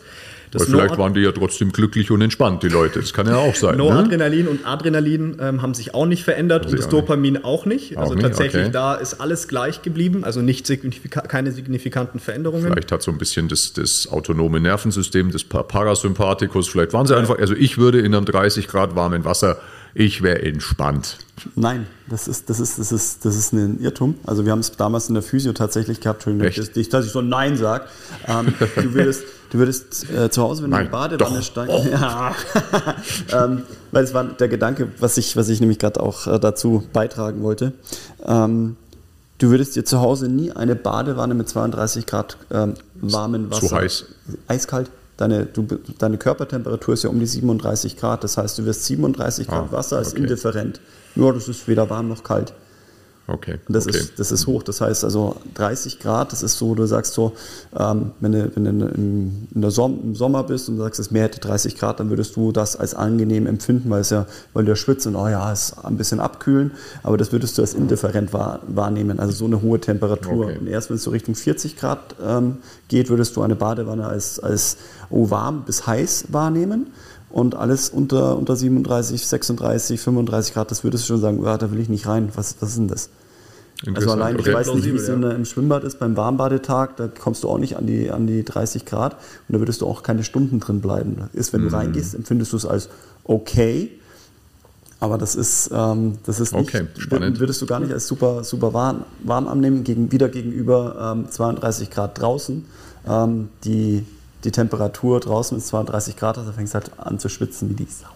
Das Weil vielleicht waren die ja trotzdem glücklich und entspannt, die Leute. Das kann ja auch sein. Ne? Noradrenalin und Adrenalin ähm, haben sich auch nicht verändert und das auch nicht. Dopamin auch nicht. Auch Also nicht, tatsächlich, okay. da ist alles gleich geblieben, also nicht signifika keine signifikanten Veränderungen. Vielleicht hat so ein bisschen das, das autonome Nervensystem, das Pa- Parasympathikus, vielleicht waren sie einfach, also ich würde in einem 30 Grad warmen Wasser ich wäre entspannt. Nein, das ist, das, ist, das, ist, das ist ein Irrtum. Also wir haben es damals in der Physio tatsächlich gehabt, dass ich, dass ich so Nein sage. Ähm, du würdest, du würdest äh, zu Hause, wenn Nein, du in die Badewanne steigst. Oh. Ja. ähm, weil es war der Gedanke, was ich, was ich nämlich gerade auch äh, dazu beitragen wollte. Ähm, du würdest dir zu Hause nie eine Badewanne mit 32 Grad ähm, warmen Wasser. Zu heiß. Eiskalt deine, du, deine Körpertemperatur ist ja um die 37 Grad. Das heißt, du wirst 37 Grad ah, Wasser als okay. indifferent. Nur das ist weder warm noch kalt. Okay. Und das, okay. Ist, das ist hoch. Das heißt also 30 Grad, das ist so, du sagst so, ähm, wenn du, wenn du im, in der Som im Sommer bist und sagst, es Meer hätte 30 Grad, dann würdest du das als angenehm empfinden, weil es ja, weil du ja schwitzt und oh ja, es ist ein bisschen abkühlen, aber das würdest du als indifferent wahr, wahrnehmen, also so eine hohe Temperatur. Okay. Und erst wenn es so Richtung 40 Grad ähm, geht, würdest du eine Badewanne als, als oh, warm bis heiß wahrnehmen. Und alles unter, unter 37, 36, 35 Grad, das würdest du schon sagen, ja, da will ich nicht rein. Was, was ist denn das? Also allein, okay. ich weiß nicht, wie es ja. im Schwimmbad ist, beim Warmbadetag, da kommst du auch nicht an die, an die 30 Grad und da würdest du auch keine Stunden drin bleiben. Ist, wenn du mm. reingehst, empfindest du es als okay, aber das ist, ähm, das ist nicht, okay, spannend. würdest du gar nicht als super, super warm, warm annehmen, gegen, wieder gegenüber ähm, 32 Grad draußen. Ähm, die, die Temperatur draußen ist 32 Grad, also fängst halt an zu schwitzen wie die Sau.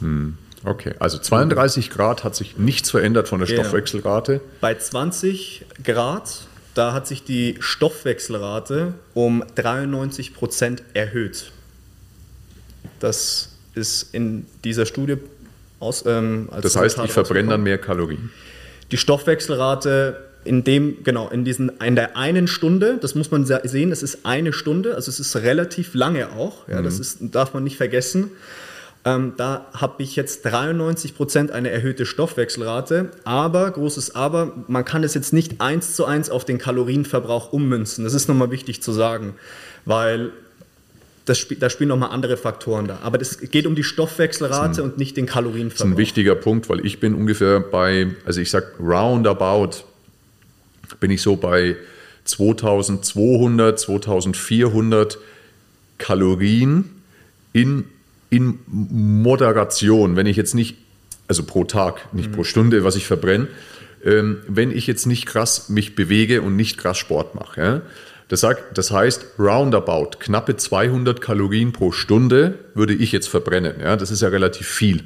Hm. Okay, also 32 Grad hat sich nichts verändert von der genau. Stoffwechselrate. Bei 20 Grad, da hat sich die Stoffwechselrate um 93 Prozent erhöht. Das ist in dieser Studie aus. Ähm, das heißt, ich verbrenne dann mehr Kalorien. Die Stoffwechselrate in dem, genau, in, diesen, in der einen Stunde, das muss man sehen, es ist eine Stunde, also es ist relativ lange auch, ja, mhm. das ist, darf man nicht vergessen. Ähm, da habe ich jetzt 93 Prozent eine erhöhte Stoffwechselrate, aber, großes Aber, man kann es jetzt nicht eins zu eins auf den Kalorienverbrauch ummünzen. Das ist nochmal wichtig zu sagen, weil das, da spielen nochmal andere Faktoren da. Aber es geht um die Stoffwechselrate ein, und nicht den Kalorienverbrauch. Das ist ein wichtiger Punkt, weil ich bin ungefähr bei, also ich sage roundabout, bin ich so bei 2200, 2400 Kalorien in in Moderation, wenn ich jetzt nicht, also pro Tag, nicht mhm. pro Stunde, was ich verbrenne, ähm, wenn ich jetzt nicht krass mich bewege und nicht krass Sport mache. Ja? Das, sagt, das heißt, roundabout, knappe 200 Kalorien pro Stunde würde ich jetzt verbrennen. Ja? Das ist ja relativ viel.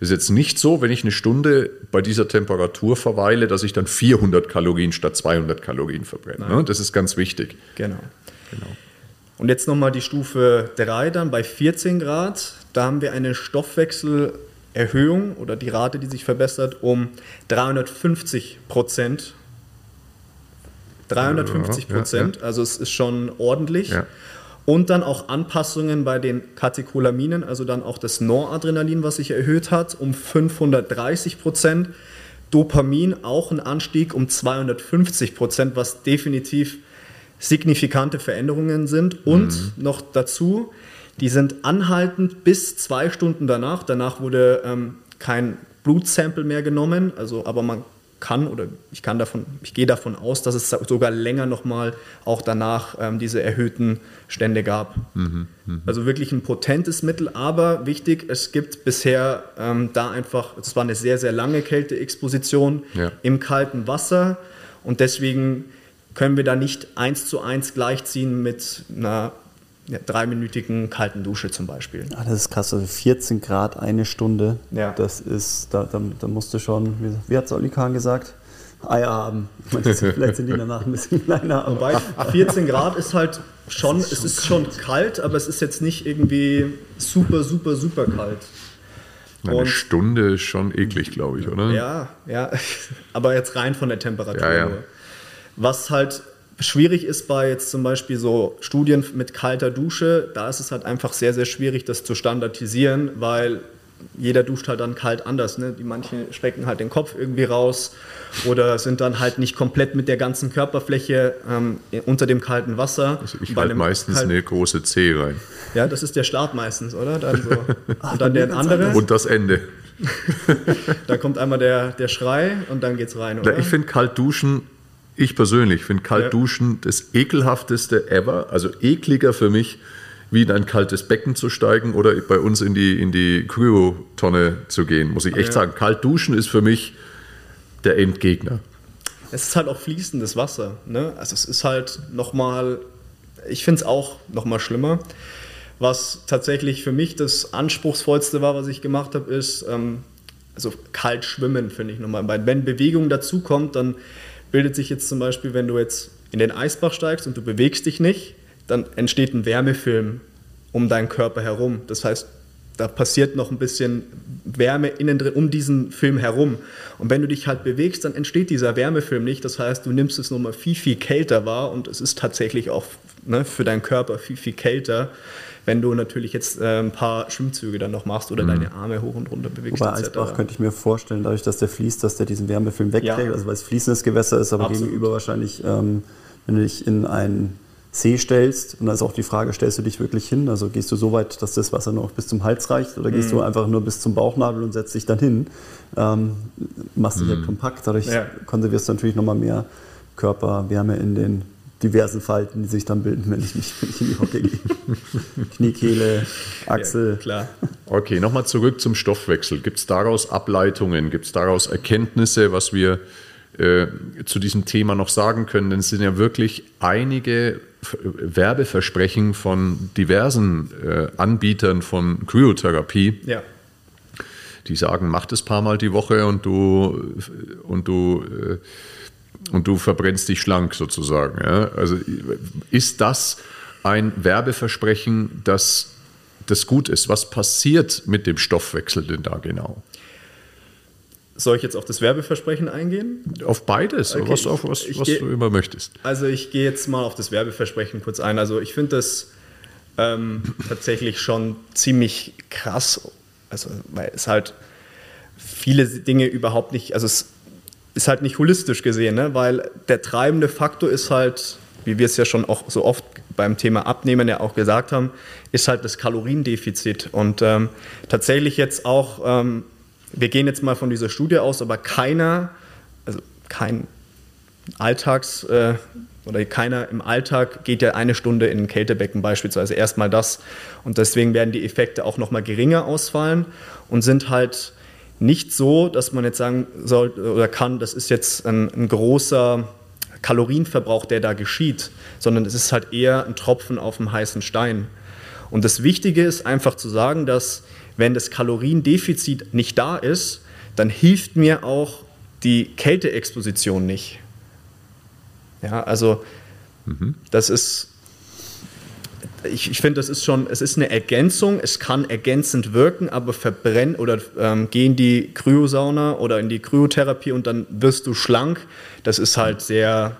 Das ist jetzt nicht so, wenn ich eine Stunde bei dieser Temperatur verweile, dass ich dann 400 Kalorien statt 200 Kalorien verbrenne. Ne? Das ist ganz wichtig. Genau. genau. Und jetzt nochmal die Stufe 3 dann bei 14 Grad. Da haben wir eine Stoffwechselerhöhung oder die Rate, die sich verbessert, um 350 Prozent. 350 Prozent, ja, ja. also es ist schon ordentlich. Ja. Und dann auch Anpassungen bei den Katecholaminen, also dann auch das Noradrenalin, was sich erhöht hat, um 530 Prozent. Dopamin auch ein Anstieg um 250 Prozent, was definitiv signifikante Veränderungen sind. Und mhm. noch dazu, die sind anhaltend bis zwei Stunden danach. Danach wurde ähm, kein Blutsample mehr genommen, also aber man kann oder ich kann davon, ich gehe davon aus, dass es sogar länger nochmal auch danach ähm, diese erhöhten Stände gab. Mhm, mh. Also wirklich ein potentes Mittel, aber wichtig, es gibt bisher ähm, da einfach, es war eine sehr, sehr lange Kälteexposition ja. im kalten Wasser und deswegen können wir da nicht eins zu eins gleichziehen mit einer ja, dreiminütigen kalten Dusche zum Beispiel. Ah, das ist krass, also 14 Grad eine Stunde. Ja. Das ist, da, da, da musst du schon, wie, wie hat Olli Kahn gesagt? Eier haben. Vielleicht sind die danach ein bisschen kleiner. Wobei 14 Grad ist halt schon, ist es ist kalt. schon kalt, aber es ist jetzt nicht irgendwie super, super, super kalt. Eine Und, Stunde ist schon eklig, glaube ich, oder? Ja, ja. Aber jetzt rein von der Temperatur. Ja, ja. Was halt schwierig ist bei jetzt zum Beispiel so Studien mit kalter Dusche, da ist es halt einfach sehr, sehr schwierig, das zu standardisieren, weil jeder duscht halt dann kalt anders. Ne? Die manchen strecken halt den Kopf irgendwie raus oder sind dann halt nicht komplett mit der ganzen Körperfläche ähm, unter dem kalten Wasser. Also ich halte meistens eine große Zehe rein. Ja, das ist der Start meistens, oder? Dann so. und dann der andere. Und das Ende. da kommt einmal der, der Schrei und dann geht's rein, oder? Ich finde kalt duschen ich persönlich finde kalt duschen das ekelhafteste ever. Also ekliger für mich wie in ein kaltes Becken zu steigen oder bei uns in die, in die Kryotonne zu gehen, muss ich echt ja. sagen. Kalt duschen ist für mich der Endgegner. Es ist halt auch fließendes Wasser. Ne? Also es ist halt nochmal, ich finde es auch nochmal schlimmer. Was tatsächlich für mich das Anspruchsvollste war, was ich gemacht habe, ist, ähm, also kalt schwimmen, finde ich nochmal. Wenn Bewegung dazukommt, dann bildet sich jetzt zum Beispiel, wenn du jetzt in den Eisbach steigst und du bewegst dich nicht, dann entsteht ein Wärmefilm um deinen Körper herum. Das heißt, da passiert noch ein bisschen Wärme innen drin um diesen Film herum. Und wenn du dich halt bewegst, dann entsteht dieser Wärmefilm nicht. Das heißt, du nimmst es nochmal viel, viel kälter wahr und es ist tatsächlich auch ne, für deinen Körper viel, viel kälter, wenn du natürlich jetzt äh, ein paar Schwimmzüge dann noch machst oder mhm. deine Arme hoch und runter bewegst. Wobei Eisbach könnte ich mir vorstellen, dadurch, dass der fließt, dass der diesen Wärmefilm wegträgt, ja. also weil es fließendes Gewässer ist, aber Absolut. gegenüber wahrscheinlich, ähm, wenn du dich in ein See stellst, und da ist auch die Frage, stellst du dich wirklich hin? Also gehst du so weit, dass das Wasser noch bis zum Hals reicht oder gehst mhm. du einfach nur bis zum Bauchnabel und setzt dich dann hin? Ähm, machst dich mhm. ja kompakt, dadurch ja. konservierst du natürlich nochmal mehr Körperwärme in den diversen Falten, die sich dann bilden, wenn ich mich wenn ich in die Hocke gehe. Kniekehle, Achsel. Ja, klar. Okay, nochmal zurück zum Stoffwechsel. Gibt es daraus Ableitungen? Gibt es daraus Erkenntnisse, was wir äh, zu diesem Thema noch sagen können? Denn es sind ja wirklich einige Werbeversprechen von diversen äh, Anbietern von Kryotherapie. Ja. Die sagen, mach das paar Mal die Woche und du und du äh, und du verbrennst dich schlank sozusagen. Ja? Also ist das ein Werbeversprechen, das, das gut ist? Was passiert mit dem Stoffwechsel denn da genau? Soll ich jetzt auf das Werbeversprechen eingehen? Auf beides, okay. was, auf was, was geh, du immer möchtest. Also ich gehe jetzt mal auf das Werbeversprechen kurz ein. Also ich finde das ähm, tatsächlich schon ziemlich krass, also weil es halt viele Dinge überhaupt nicht, also es ist halt nicht holistisch gesehen, ne? weil der treibende Faktor ist halt, wie wir es ja schon auch so oft beim Thema Abnehmen ja auch gesagt haben, ist halt das Kaloriendefizit. Und ähm, tatsächlich jetzt auch ähm, wir gehen jetzt mal von dieser Studie aus, aber keiner, also kein Alltags- äh, oder keiner im Alltag geht ja eine Stunde in ein Kältebecken beispielsweise. Erstmal das. Und deswegen werden die Effekte auch nochmal geringer ausfallen und sind halt nicht so, dass man jetzt sagen soll oder kann, das ist jetzt ein, ein großer Kalorienverbrauch, der da geschieht, sondern es ist halt eher ein Tropfen auf dem heißen Stein. Und das Wichtige ist einfach zu sagen, dass wenn das Kaloriendefizit nicht da ist, dann hilft mir auch die Kälteexposition nicht. Ja, also mhm. das ist, ich, ich finde, das ist schon, es ist eine Ergänzung, es kann ergänzend wirken, aber verbrennen oder ähm, geh in die Kryosauna oder in die Kryotherapie und dann wirst du schlank, das ist halt sehr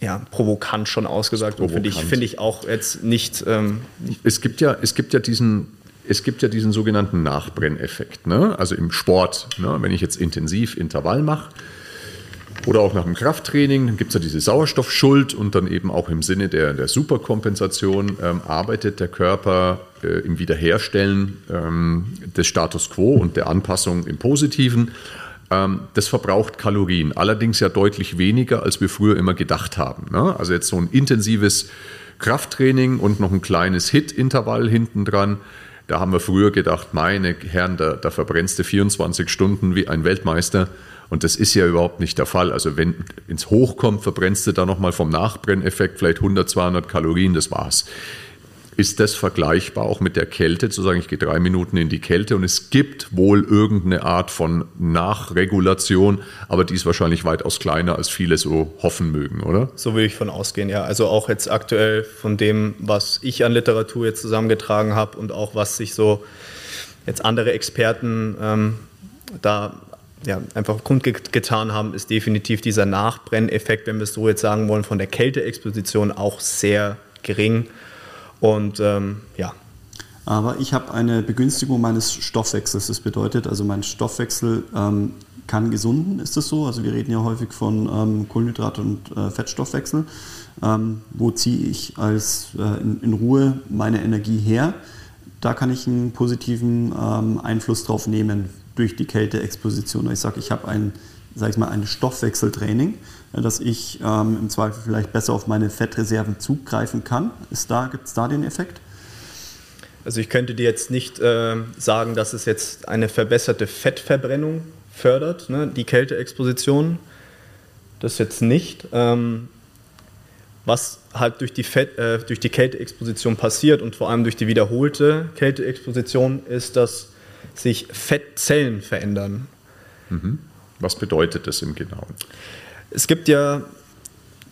ja, provokant schon ausgesagt und finde ich, find ich auch jetzt nicht, ähm. Es, gibt ja, es gibt ja diesen es gibt ja diesen sogenannten Nachbrenneffekt. Ne? Also im Sport, ne? wenn ich jetzt intensiv Intervall mache oder auch nach dem Krafttraining, dann gibt es ja diese Sauerstoffschuld und dann eben auch im Sinne der, der Superkompensation ähm, arbeitet der Körper äh, im Wiederherstellen ähm, des Status quo und der Anpassung im Positiven. Ähm, das verbraucht Kalorien, allerdings ja deutlich weniger, als wir früher immer gedacht haben. Ne? Also jetzt so ein intensives Krafttraining und noch ein kleines Hit-Intervall hinten dran da haben wir früher gedacht, meine Herren, da, da verbrennst du 24 Stunden wie ein Weltmeister. Und das ist ja überhaupt nicht der Fall. Also wenn ins Hochkommt, verbrennst du da nochmal vom Nachbrenneffekt vielleicht 100, 200 Kalorien, das war's. Ist das vergleichbar auch mit der Kälte, zu sagen, ich gehe drei Minuten in die Kälte und es gibt wohl irgendeine Art von Nachregulation, aber die ist wahrscheinlich weitaus kleiner, als viele so hoffen mögen, oder? So würde ich von ausgehen, ja. Also auch jetzt aktuell von dem, was ich an Literatur jetzt zusammengetragen habe und auch was sich so jetzt andere Experten ähm, da ja, einfach kundgetan haben, ist definitiv dieser Nachbrenneffekt, wenn wir es so jetzt sagen wollen, von der Kälteexposition auch sehr gering. Und ähm, ja. Aber ich habe eine Begünstigung meines Stoffwechsels. Das bedeutet, also mein Stoffwechsel ähm, kann gesunden, ist das so? Also wir reden ja häufig von ähm, Kohlenhydrat- und äh, Fettstoffwechsel. Ähm, wo ziehe ich als äh, in, in, Ruhe meine Energie her? Da kann ich einen positiven ähm, Einfluss drauf nehmen durch die Kälteexposition. Ich sage, ich habe ein, sag ich mal, ein Stoffwechseltraining dass ich ähm, im Zweifel vielleicht besser auf meine Fettreserven zugreifen kann. da, gibt es da den Effekt? Also ich könnte dir jetzt nicht äh, sagen, dass es jetzt eine verbesserte Fettverbrennung fördert, ne? die Kälteexposition. Das jetzt nicht. Ähm, was halt durch die, Fett, äh, durch die Kälteexposition passiert und vor allem durch die wiederholte Kälteexposition ist, dass sich Fettzellen verändern. Mhm. Was bedeutet das im Genauen? Es gibt ja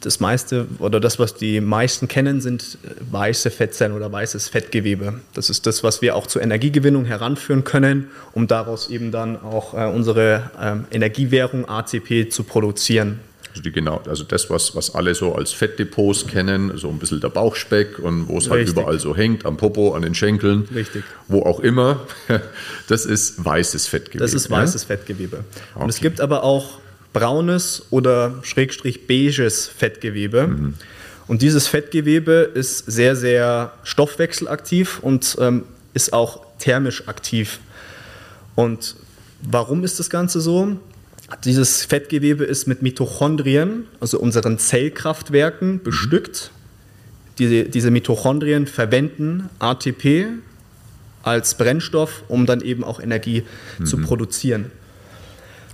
das meiste oder das, was die meisten kennen, sind weiße Fettzellen oder weißes Fettgewebe. Das ist das, was wir auch zur Energiegewinnung heranführen können, um daraus eben dann auch äh, unsere äh, Energiewährung ATP zu produzieren. Also, die genau, also das, was, was alle so als Fettdepots kennen, so ein bisschen der Bauchspeck und wo es halt überall so hängt, am Popo, an den Schenkeln, Richtig. wo auch immer, das ist weißes Fettgewebe. Das ist weißes ja? Fettgewebe. Und okay. es gibt aber auch braunes oder schrägstrich beiges Fettgewebe. Mhm. Und dieses Fettgewebe ist sehr, sehr stoffwechselaktiv und ähm, ist auch thermisch aktiv. Und warum ist das Ganze so? Dieses Fettgewebe ist mit Mitochondrien, also unseren Zellkraftwerken, bestückt. Diese, diese Mitochondrien verwenden ATP als Brennstoff, um dann eben auch Energie mhm. zu produzieren.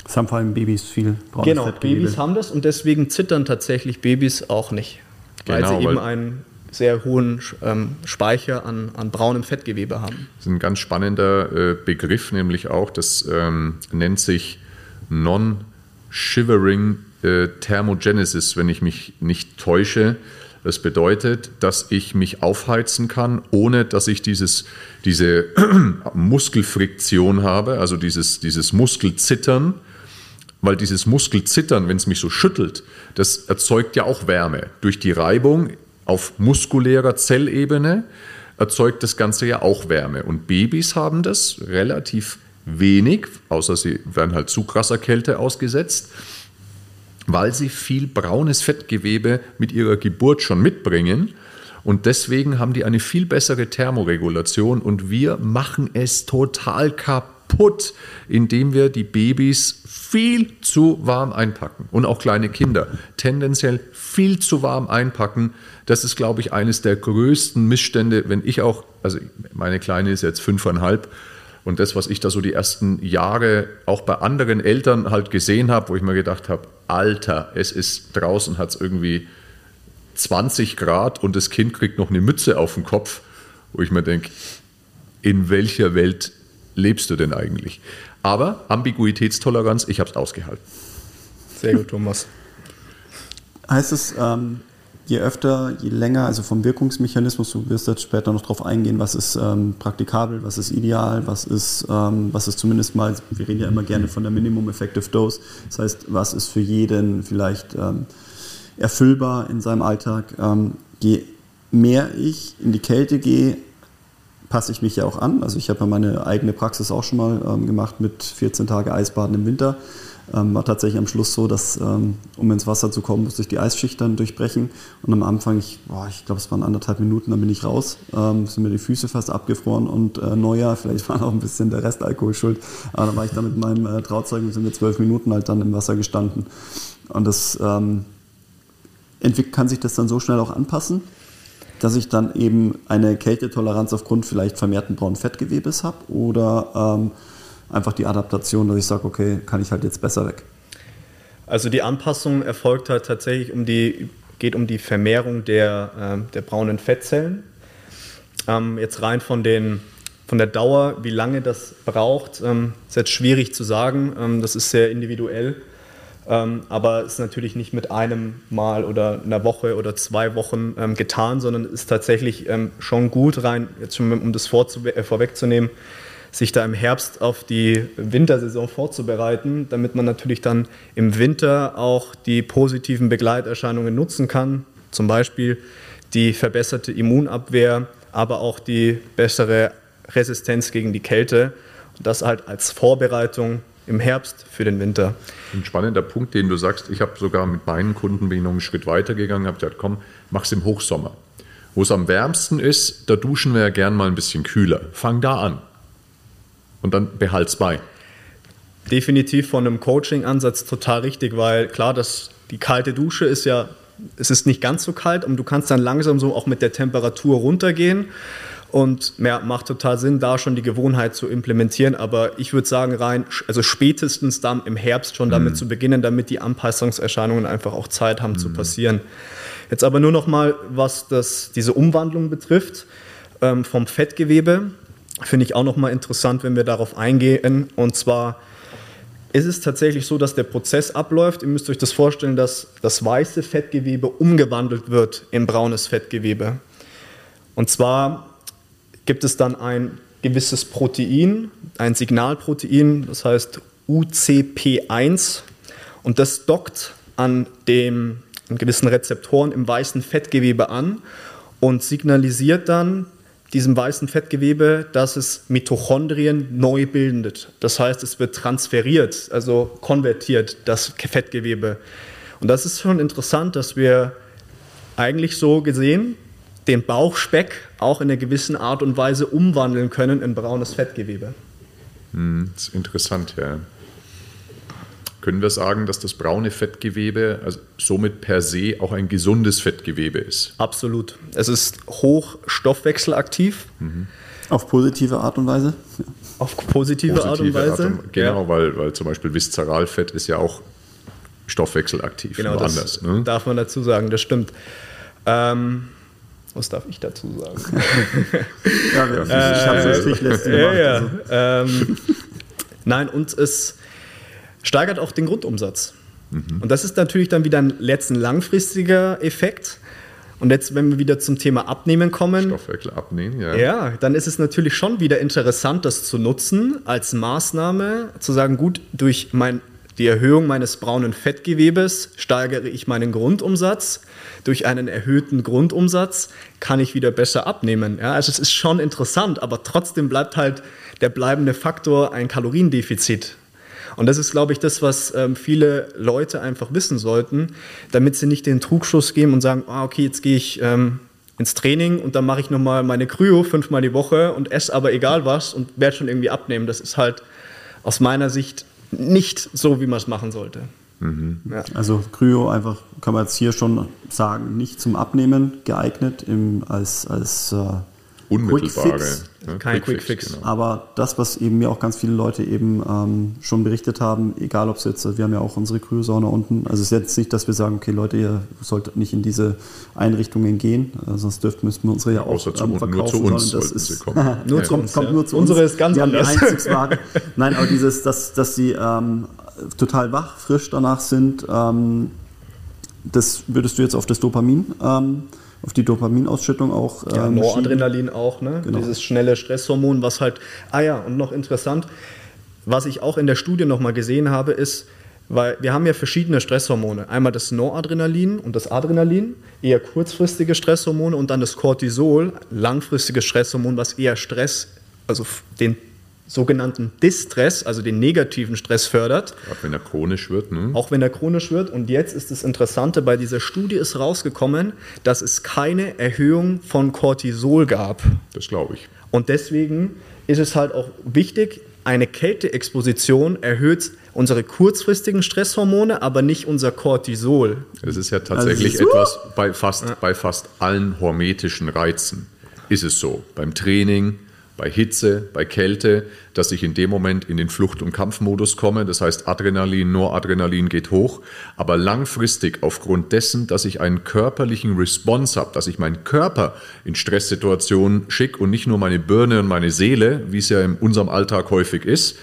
Das haben vor allem Babys viel braunes Genau, Fettgewebe. Babys haben das und deswegen zittern tatsächlich Babys auch nicht. Weil genau, sie eben einen sehr hohen ähm, Speicher an, an braunem Fettgewebe haben. Das ist ein ganz spannender äh, Begriff, nämlich auch, das ähm, nennt sich Non-Shivering äh, Thermogenesis, wenn ich mich nicht täusche. Das bedeutet, dass ich mich aufheizen kann, ohne dass ich dieses, diese Muskelfriktion habe, also dieses, dieses Muskelzittern, weil dieses Muskelzittern, wenn es mich so schüttelt, das erzeugt ja auch Wärme. Durch die Reibung auf muskulärer Zellebene erzeugt das Ganze ja auch Wärme. Und Babys haben das relativ wenig, außer sie werden halt zu krasser Kälte ausgesetzt, weil sie viel braunes Fettgewebe mit ihrer Geburt schon mitbringen. Und deswegen haben die eine viel bessere Thermoregulation und wir machen es total kaputt, indem wir die Babys viel zu warm einpacken und auch kleine Kinder tendenziell viel zu warm einpacken. Das ist, glaube ich, eines der größten Missstände, wenn ich auch, also meine Kleine ist jetzt fünfeinhalb, und das, was ich da so die ersten Jahre auch bei anderen Eltern halt gesehen habe, wo ich mir gedacht habe, Alter, es ist draußen, hat es irgendwie 20 Grad und das Kind kriegt noch eine Mütze auf den Kopf, wo ich mir denke, in welcher Welt lebst du denn eigentlich? Aber Ambiguitätstoleranz, ich habe es ausgehalten. Sehr gut, Thomas. Heißt es, ähm, je öfter, je länger, also vom Wirkungsmechanismus, du wirst jetzt später noch darauf eingehen, was ist ähm, praktikabel, was ist ideal, was ist, ähm, was ist zumindest mal, wir reden ja immer gerne von der Minimum Effective Dose, das heißt, was ist für jeden vielleicht ähm, erfüllbar in seinem Alltag. Ähm, je mehr ich in die Kälte gehe, passe ich mich ja auch an. Also ich habe ja meine eigene Praxis auch schon mal ähm, gemacht mit 14 Tage Eisbaden im Winter. Ähm, war tatsächlich am Schluss so, dass, ähm, um ins Wasser zu kommen, musste ich die Eisschicht dann durchbrechen. Und am Anfang, ich, ich glaube, es waren anderthalb Minuten, dann bin ich raus, ähm, sind mir die Füße fast abgefroren und äh, Neujahr, vielleicht war auch ein bisschen der Rest Alkohol schuld. Aber dann war ich da mit meinem äh, Trauzeugen, sind wir zwölf Minuten halt dann im Wasser gestanden. Und das ähm, kann sich das dann so schnell auch anpassen, dass ich dann eben eine Kältetoleranz aufgrund vielleicht vermehrten braunen Fettgewebes habe oder ähm, einfach die Adaptation, dass ich sage, okay, kann ich halt jetzt besser weg. Also die Anpassung erfolgt halt tatsächlich um die, geht um die Vermehrung der, äh, der braunen Fettzellen. Ähm, jetzt rein von, den, von der Dauer, wie lange das braucht, ähm, ist jetzt schwierig zu sagen. Ähm, das ist sehr individuell. Ähm, aber ist natürlich nicht mit einem Mal oder einer Woche oder zwei Wochen ähm, getan, sondern ist tatsächlich ähm, schon gut rein, jetzt schon um das äh, vorwegzunehmen, sich da im Herbst auf die Wintersaison vorzubereiten, damit man natürlich dann im Winter auch die positiven Begleiterscheinungen nutzen kann. Zum Beispiel die verbesserte Immunabwehr, aber auch die bessere Resistenz gegen die Kälte. Und das halt als Vorbereitung im Herbst für den Winter. Ein spannender Punkt, den du sagst, ich habe sogar mit meinen Kunden bin ich noch einen Schritt weiter gegangen, habe gesagt, komm, mach's im Hochsommer. Wo es am wärmsten ist, da duschen wir ja gern mal ein bisschen kühler. Fang da an und dann behalt's bei. Definitiv von einem Coaching-Ansatz total richtig, weil klar, das, die kalte Dusche ist ja, es ist nicht ganz so kalt und du kannst dann langsam so auch mit der Temperatur runtergehen. Und ja, macht total Sinn, da schon die Gewohnheit zu implementieren. Aber ich würde sagen, rein, also spätestens dann im Herbst schon damit mhm. zu beginnen, damit die Anpassungserscheinungen einfach auch Zeit haben mhm. zu passieren. Jetzt aber nur noch mal, was das, diese Umwandlung betrifft ähm, vom Fettgewebe, finde ich auch noch mal interessant, wenn wir darauf eingehen. Und zwar ist es tatsächlich so, dass der Prozess abläuft. Ihr müsst euch das vorstellen, dass das weiße Fettgewebe umgewandelt wird in braunes Fettgewebe. Und zwar gibt es dann ein gewisses Protein, ein Signalprotein, das heißt UCP1, und das dockt an dem an gewissen Rezeptoren im weißen Fettgewebe an und signalisiert dann diesem weißen Fettgewebe, dass es Mitochondrien neu bildet. Das heißt, es wird transferiert, also konvertiert, das Fettgewebe. Und das ist schon interessant, dass wir eigentlich so gesehen den Bauchspeck auch in einer gewissen Art und Weise umwandeln können in braunes Fettgewebe. Hm, das ist interessant, ja. Können wir sagen, dass das braune Fettgewebe also somit per se auch ein gesundes Fettgewebe ist? Absolut. Es ist hoch stoffwechselaktiv. Mhm. Auf positive Art und Weise? Ja. Auf positive, positive, Art und Weise. Art und, genau, ja. weil, weil zum Beispiel Viszeralfett ist ja auch stoffwechselaktiv. Genau, das anders, ne? darf man dazu sagen, das stimmt. Ähm, was darf ich dazu sagen? ja, äh, ich habe es natürlich letzte gemacht. Ja, also. ähm, nein, und es steigert auch den Grundumsatz. Mhm. Und das ist natürlich dann wieder ein letzten langfristiger Effekt. Und jetzt, wenn wir wieder zum Thema Abnehmen kommen. Stoffwechsel abnehmen, ja. Ja, dann ist es natürlich schon wieder interessant, das zu nutzen als Maßnahme, zu sagen, gut, durch mein, die Erhöhung meines braunen Fettgewebes steigere ich meinen Grundumsatz. Durch einen erhöhten Grundumsatz kann ich wieder besser abnehmen. Ja, also es ist schon interessant, aber trotzdem bleibt halt der bleibende Faktor ein Kaloriendefizit. Und das ist, glaube ich, das, was ähm, viele Leute einfach wissen sollten, damit sie nicht den Trugschuss geben und sagen, ah, okay, jetzt gehe ich ähm, ins Training und dann mache ich nochmal meine Kryo fünfmal die Woche und esse aber egal was und werde schon irgendwie abnehmen. Das ist halt aus meiner Sicht nicht so, wie man es machen sollte. Mhm. Ja. Also Kryo einfach, kann man jetzt hier schon sagen, nicht zum Abnehmen geeignet im, als, als äh, unmittelbare. Ne? Kein Quick, Quick Fix. Fix. Genau. Aber das, was eben mir auch ganz viele Leute eben ähm, schon berichtet haben, egal ob es jetzt, wir haben ja auch unsere Kryosauna unten, also es ist jetzt nicht, dass wir sagen, okay Leute, ihr solltet nicht in diese Einrichtungen gehen, äh, sonst dürften müssen wir unsere ja auch Außer ähm, verkaufen. Nur zu uns das ist, sie kommen. nur ja. zu kommt, kommt nur zu uns. Unsere ist ganz wir anders. Nein, aber dieses, dass, dass sie ähm, total wach, frisch danach sind, ähm, das würdest du jetzt auf das Dopamin ähm, auf die Dopaminausschüttung auch. Ähm, ja, Noradrenalin auch, ne? Genau. Dieses schnelle Stresshormon, was halt. Ah ja, und noch interessant, was ich auch in der Studie nochmal gesehen habe, ist, weil wir haben ja verschiedene Stresshormone. Einmal das Noradrenalin und das Adrenalin, eher kurzfristige Stresshormone und dann das Cortisol, langfristiges Stresshormon, was eher Stress, also den sogenannten Distress, also den negativen Stress fördert. Auch wenn er chronisch wird. Ne? Auch wenn er chronisch wird. Und jetzt ist das Interessante, bei dieser Studie ist rausgekommen, dass es keine Erhöhung von Cortisol gab. Das glaube ich. Und deswegen ist es halt auch wichtig, eine Kälteexposition erhöht unsere kurzfristigen Stresshormone, aber nicht unser Cortisol. Es ist ja tatsächlich also, etwas bei fast, ja. bei fast allen hormetischen Reizen. Ist es so. Beim Training, bei Hitze, bei Kälte, dass ich in dem Moment in den Flucht- und Kampfmodus komme. Das heißt, Adrenalin, Noradrenalin geht hoch. Aber langfristig aufgrund dessen, dass ich einen körperlichen Response habe, dass ich meinen Körper in Stresssituationen schicke und nicht nur meine Birne und meine Seele, wie es ja in unserem Alltag häufig ist,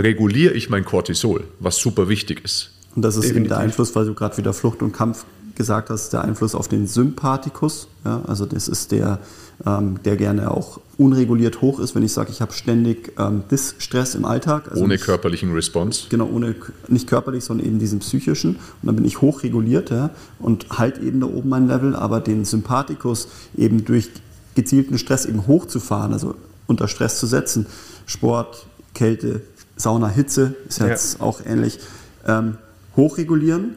reguliere ich mein Cortisol, was super wichtig ist. Und das ist Definitiv. eben der Einfluss, weil du gerade wieder Flucht und Kampf gesagt hast, der Einfluss auf den Sympathikus. Ja, also das ist der, ähm, der gerne auch unreguliert hoch ist, wenn ich sage, ich habe ständig ähm, Distress im Alltag. Also ohne nicht, körperlichen Response. Genau, ohne, nicht körperlich, sondern eben diesen psychischen. Und dann bin ich hochreguliert ja, und halt eben da oben mein Level, aber den Sympathikus eben durch gezielten Stress eben hochzufahren, also unter Stress zu setzen. Sport, Kälte, Sauna, Hitze ist jetzt ja. auch ähnlich. Ähm, hochregulieren,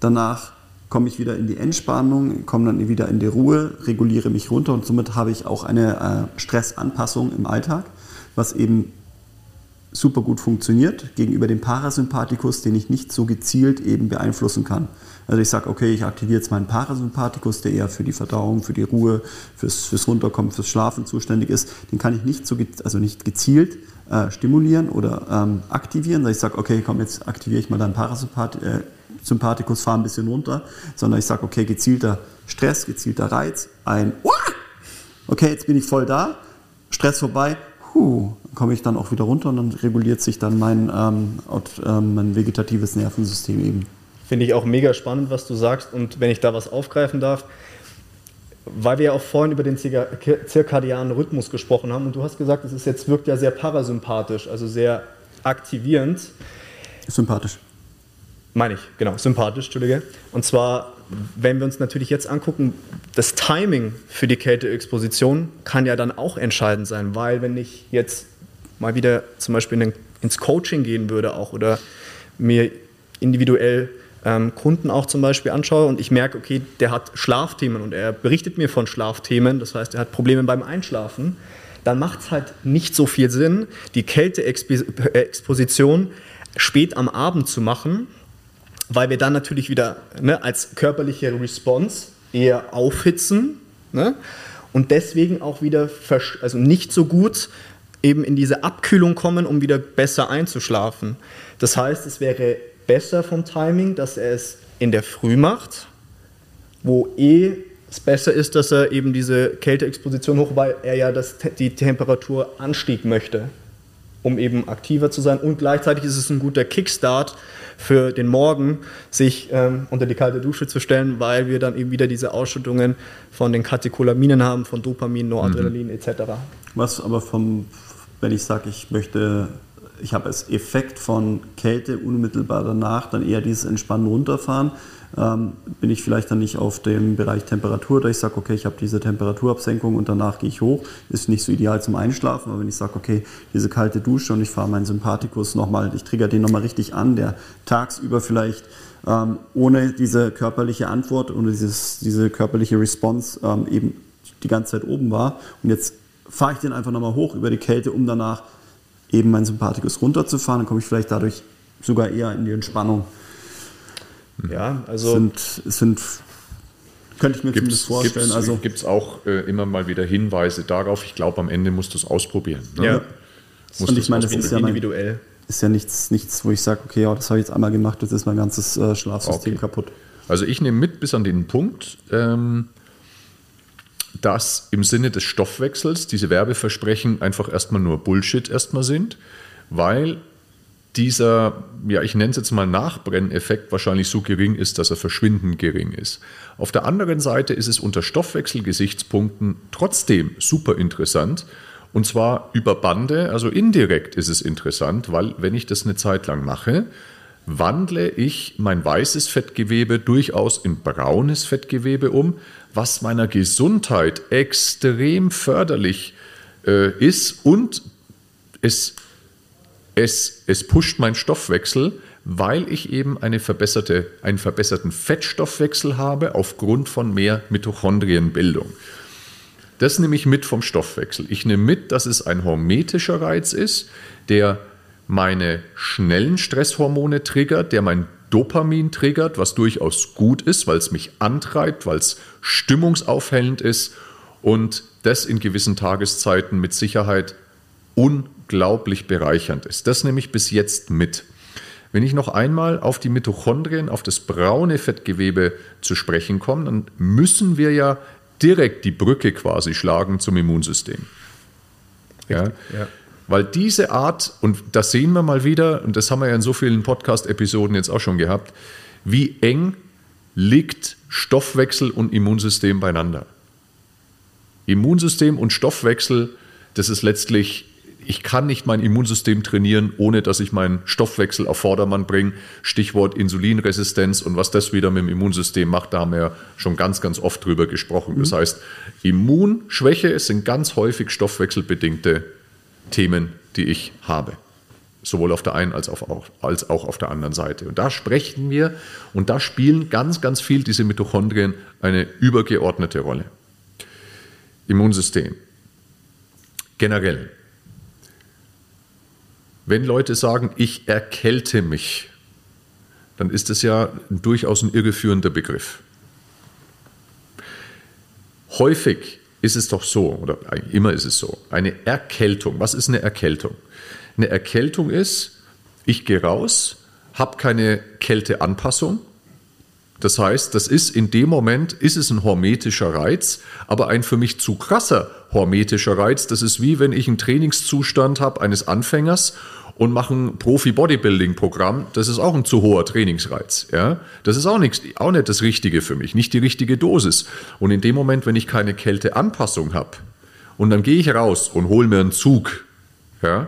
danach komme ich wieder in die Entspannung, komme dann wieder in die Ruhe, reguliere mich runter und somit habe ich auch eine äh, Stressanpassung im Alltag, was eben super gut funktioniert gegenüber dem Parasympathikus, den ich nicht so gezielt eben beeinflussen kann. Also ich sage, okay, ich aktiviere jetzt meinen Parasympathikus, der eher für die Verdauung, für die Ruhe, fürs, fürs Runterkommen, fürs Schlafen zuständig ist. Den kann ich nicht so, also nicht gezielt äh, stimulieren oder ähm, aktivieren. Also ich sage, okay, komm, jetzt aktiviere ich mal deinen Parasympathikus, äh, fahre ein bisschen runter, sondern ich sage, okay, gezielter Stress, gezielter Reiz, ein, okay, jetzt bin ich voll da, Stress vorbei, huh, komme ich dann auch wieder runter und dann reguliert sich dann mein, ähm, ähm, mein vegetatives Nervensystem eben. Finde ich auch mega spannend, was du sagst. Und wenn ich da was aufgreifen darf, weil wir ja auch vorhin über den zirkadianen Rhythmus gesprochen haben und du hast gesagt, es ist jetzt wirkt ja sehr parasympathisch, also sehr aktivierend. Sympathisch. Meine ich, genau, sympathisch, Entschuldige. Und zwar, wenn wir uns natürlich jetzt angucken, das Timing für die Kälteexposition kann ja dann auch entscheidend sein, weil wenn ich jetzt mal wieder zum Beispiel in ins Coaching gehen würde auch oder mir individuell ähm, Kunden auch zum Beispiel anschaue und ich merke, okay, der hat Schlafthemen und er berichtet mir von Schlafthemen, das heißt, er hat Probleme beim Einschlafen, dann macht es halt nicht so viel Sinn, die Kälteexposition spät am Abend zu machen, weil wir dann natürlich wieder ne, als körperliche Response eher aufhitzen ne, und deswegen auch wieder also nicht so gut eben in diese Abkühlung kommen, um wieder besser einzuschlafen. Das heißt, es wäre besser vom Timing, dass er es in der Früh macht, wo eh es besser ist, dass er eben diese Kälteexposition hoch, weil er ja das, die Temperaturanstieg möchte, um eben aktiver zu sein. Und gleichzeitig ist es ein guter Kickstart für den Morgen, sich ähm, unter die kalte Dusche zu stellen, weil wir dann eben wieder diese Ausschüttungen von den Katecholaminen haben, von Dopamin, Noradrenalin mhm. etc. Was aber vom, wenn ich sage, ich möchte ich habe als Effekt von Kälte unmittelbar danach dann eher dieses Entspannen runterfahren. Ähm, bin ich vielleicht dann nicht auf dem Bereich Temperatur, da ich sage, okay, ich habe diese Temperaturabsenkung und danach gehe ich hoch, ist nicht so ideal zum Einschlafen, aber wenn ich sage, okay, diese kalte Dusche und ich fahre meinen Sympathikus nochmal, ich trigger den nochmal richtig an, der tagsüber vielleicht ähm, ohne diese körperliche Antwort, ohne dieses, diese körperliche Response ähm, eben die ganze Zeit oben war. Und jetzt fahre ich den einfach nochmal hoch über die Kälte, um danach eben mein Sympathikus runterzufahren, dann komme ich vielleicht dadurch sogar eher in die Entspannung. Ja, also. Sind, sind, könnte ich mir gibt's, zumindest vorstellen. Gibt's, also gibt es auch äh, immer mal wieder Hinweise darauf. Ich glaube, am Ende musst du es ausprobieren. Ne? Ja. Musst Und ich meine, das ist ja, individuell. ist ja nichts, nichts, wo ich sage, okay, ja, das habe ich jetzt einmal gemacht, jetzt ist mein ganzes äh, Schlafsystem okay. kaputt. Also ich nehme mit bis an den Punkt, ähm, dass im Sinne des Stoffwechsels diese Werbeversprechen einfach erstmal nur Bullshit erstmal sind, weil dieser, ja, ich nenne es jetzt mal Nachbrenneffekt wahrscheinlich so gering ist, dass er verschwindend gering ist. Auf der anderen Seite ist es unter Stoffwechselgesichtspunkten trotzdem super interessant. Und zwar über Bande, also indirekt ist es interessant, weil wenn ich das eine Zeit lang mache, wandle ich mein weißes Fettgewebe durchaus in braunes Fettgewebe um, was meiner Gesundheit extrem förderlich äh, ist und es, es, es pusht meinen Stoffwechsel, weil ich eben eine verbesserte, einen verbesserten Fettstoffwechsel habe aufgrund von mehr Mitochondrienbildung. Das nehme ich mit vom Stoffwechsel. Ich nehme mit, dass es ein hormetischer Reiz ist, der meine schnellen Stresshormone triggert, der mein Dopamin triggert, was durchaus gut ist, weil es mich antreibt, weil es stimmungsaufhellend ist und das in gewissen Tageszeiten mit Sicherheit unglaublich bereichernd ist. Das nehme ich bis jetzt mit. Wenn ich noch einmal auf die Mitochondrien, auf das braune Fettgewebe zu sprechen komme, dann müssen wir ja direkt die Brücke quasi schlagen zum Immunsystem. Ja? ja. Weil diese Art, und das sehen wir mal wieder, und das haben wir ja in so vielen Podcast-Episoden jetzt auch schon gehabt, wie eng liegt Stoffwechsel und Immunsystem beieinander. Immunsystem und Stoffwechsel, das ist letztlich, ich kann nicht mein Immunsystem trainieren, ohne dass ich meinen Stoffwechsel auf Vordermann bringe. Stichwort Insulinresistenz und was das wieder mit dem Immunsystem macht, da haben wir ja schon ganz, ganz oft drüber gesprochen. Das mhm. heißt, Immunschwäche sind ganz häufig stoffwechselbedingte Themen, die ich habe. Sowohl auf der einen als, auf, als auch auf der anderen Seite. Und da sprechen wir und da spielen ganz, ganz viel diese Mitochondrien eine übergeordnete Rolle. Immunsystem. Generell. Wenn Leute sagen, ich erkälte mich, dann ist es ja durchaus ein irreführender Begriff. Häufig ist es doch so, oder immer ist es so, eine Erkältung. Was ist eine Erkältung? Eine Erkältung ist, ich gehe raus, habe keine Kälteanpassung. Das heißt, das ist in dem Moment, ist es ein hormetischer Reiz, aber ein für mich zu krasser hormetischer Reiz. Das ist wie wenn ich einen Trainingszustand habe eines Anfängers und mache ein Profi-Bodybuilding-Programm. Das ist auch ein zu hoher Trainingsreiz. Ja? Das ist auch, nichts, auch nicht das Richtige für mich, nicht die richtige Dosis. Und in dem Moment, wenn ich keine Kälteanpassung habe und dann gehe ich raus und hole mir einen Zug, ja,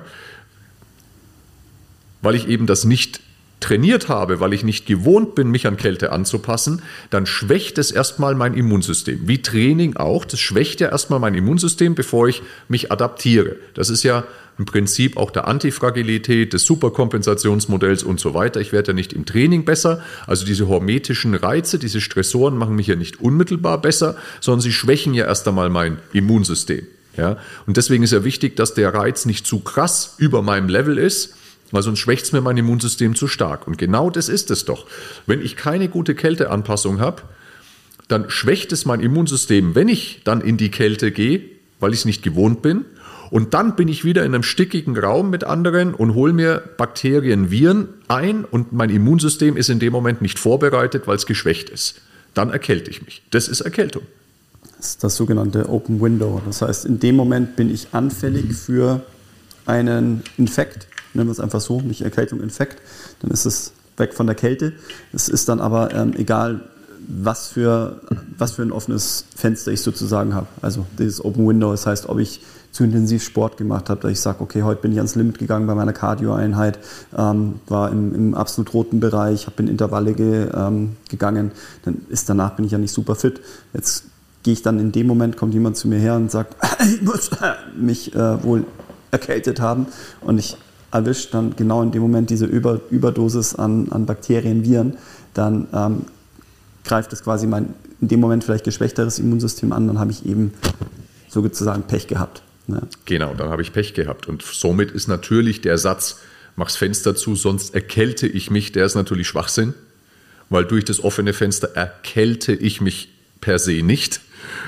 weil ich eben das nicht trainiert habe, weil ich nicht gewohnt bin, mich an Kälte anzupassen, dann schwächt es erstmal mein Immunsystem. Wie Training auch, das schwächt ja erstmal mein Immunsystem, bevor ich mich adaptiere. Das ist ja im Prinzip auch der Antifragilität, des Superkompensationsmodells und so weiter. Ich werde ja nicht im Training besser. Also diese hormetischen Reize, diese Stressoren machen mich ja nicht unmittelbar besser, sondern sie schwächen ja erst einmal mein Immunsystem. Ja? Und deswegen ist ja wichtig, dass der Reiz nicht zu krass über meinem Level ist, weil sonst schwächt es mir mein Immunsystem zu stark. Und genau das ist es doch. Wenn ich keine gute Kälteanpassung habe, dann schwächt es mein Immunsystem, wenn ich dann in die Kälte gehe, weil ich es nicht gewohnt bin. Und dann bin ich wieder in einem stickigen Raum mit anderen und hole mir Bakterien, Viren ein und mein Immunsystem ist in dem Moment nicht vorbereitet, weil es geschwächt ist. Dann erkälte ich mich. Das ist Erkältung. Das ist das sogenannte Open Window. Das heißt, in dem Moment bin ich anfällig für einen Infekt nennen wir es einfach so, nicht Erkältung, Infekt, dann ist es weg von der Kälte. Es ist dann aber ähm, egal, was für, was für ein offenes Fenster ich sozusagen habe. Also dieses Open Window, das heißt, ob ich zu intensiv Sport gemacht habe, dass ich sage, okay, heute bin ich ans Limit gegangen bei meiner Cardio-Einheit, ähm, war im, im, absolut roten Bereich, habe in Intervalle ge, ähm, gegangen, dann ist danach bin ich ja nicht super fit. Jetzt gehe ich dann in dem Moment, kommt jemand zu mir her und sagt, ich muss mich äh, wohl erkältet haben und ich erwischt dann genau in dem Moment diese Über Überdosis an, an Bakterien, Viren, dann ähm, greift es quasi mein in dem Moment vielleicht geschwächteres Immunsystem an, dann habe ich eben sozusagen Pech gehabt. Ne? Genau, dann habe ich Pech gehabt. Und somit ist natürlich der Satz, mach's Fenster zu, sonst erkälte ich mich, der ist natürlich Schwachsinn, weil durch das offene Fenster erkälte ich mich per se nicht,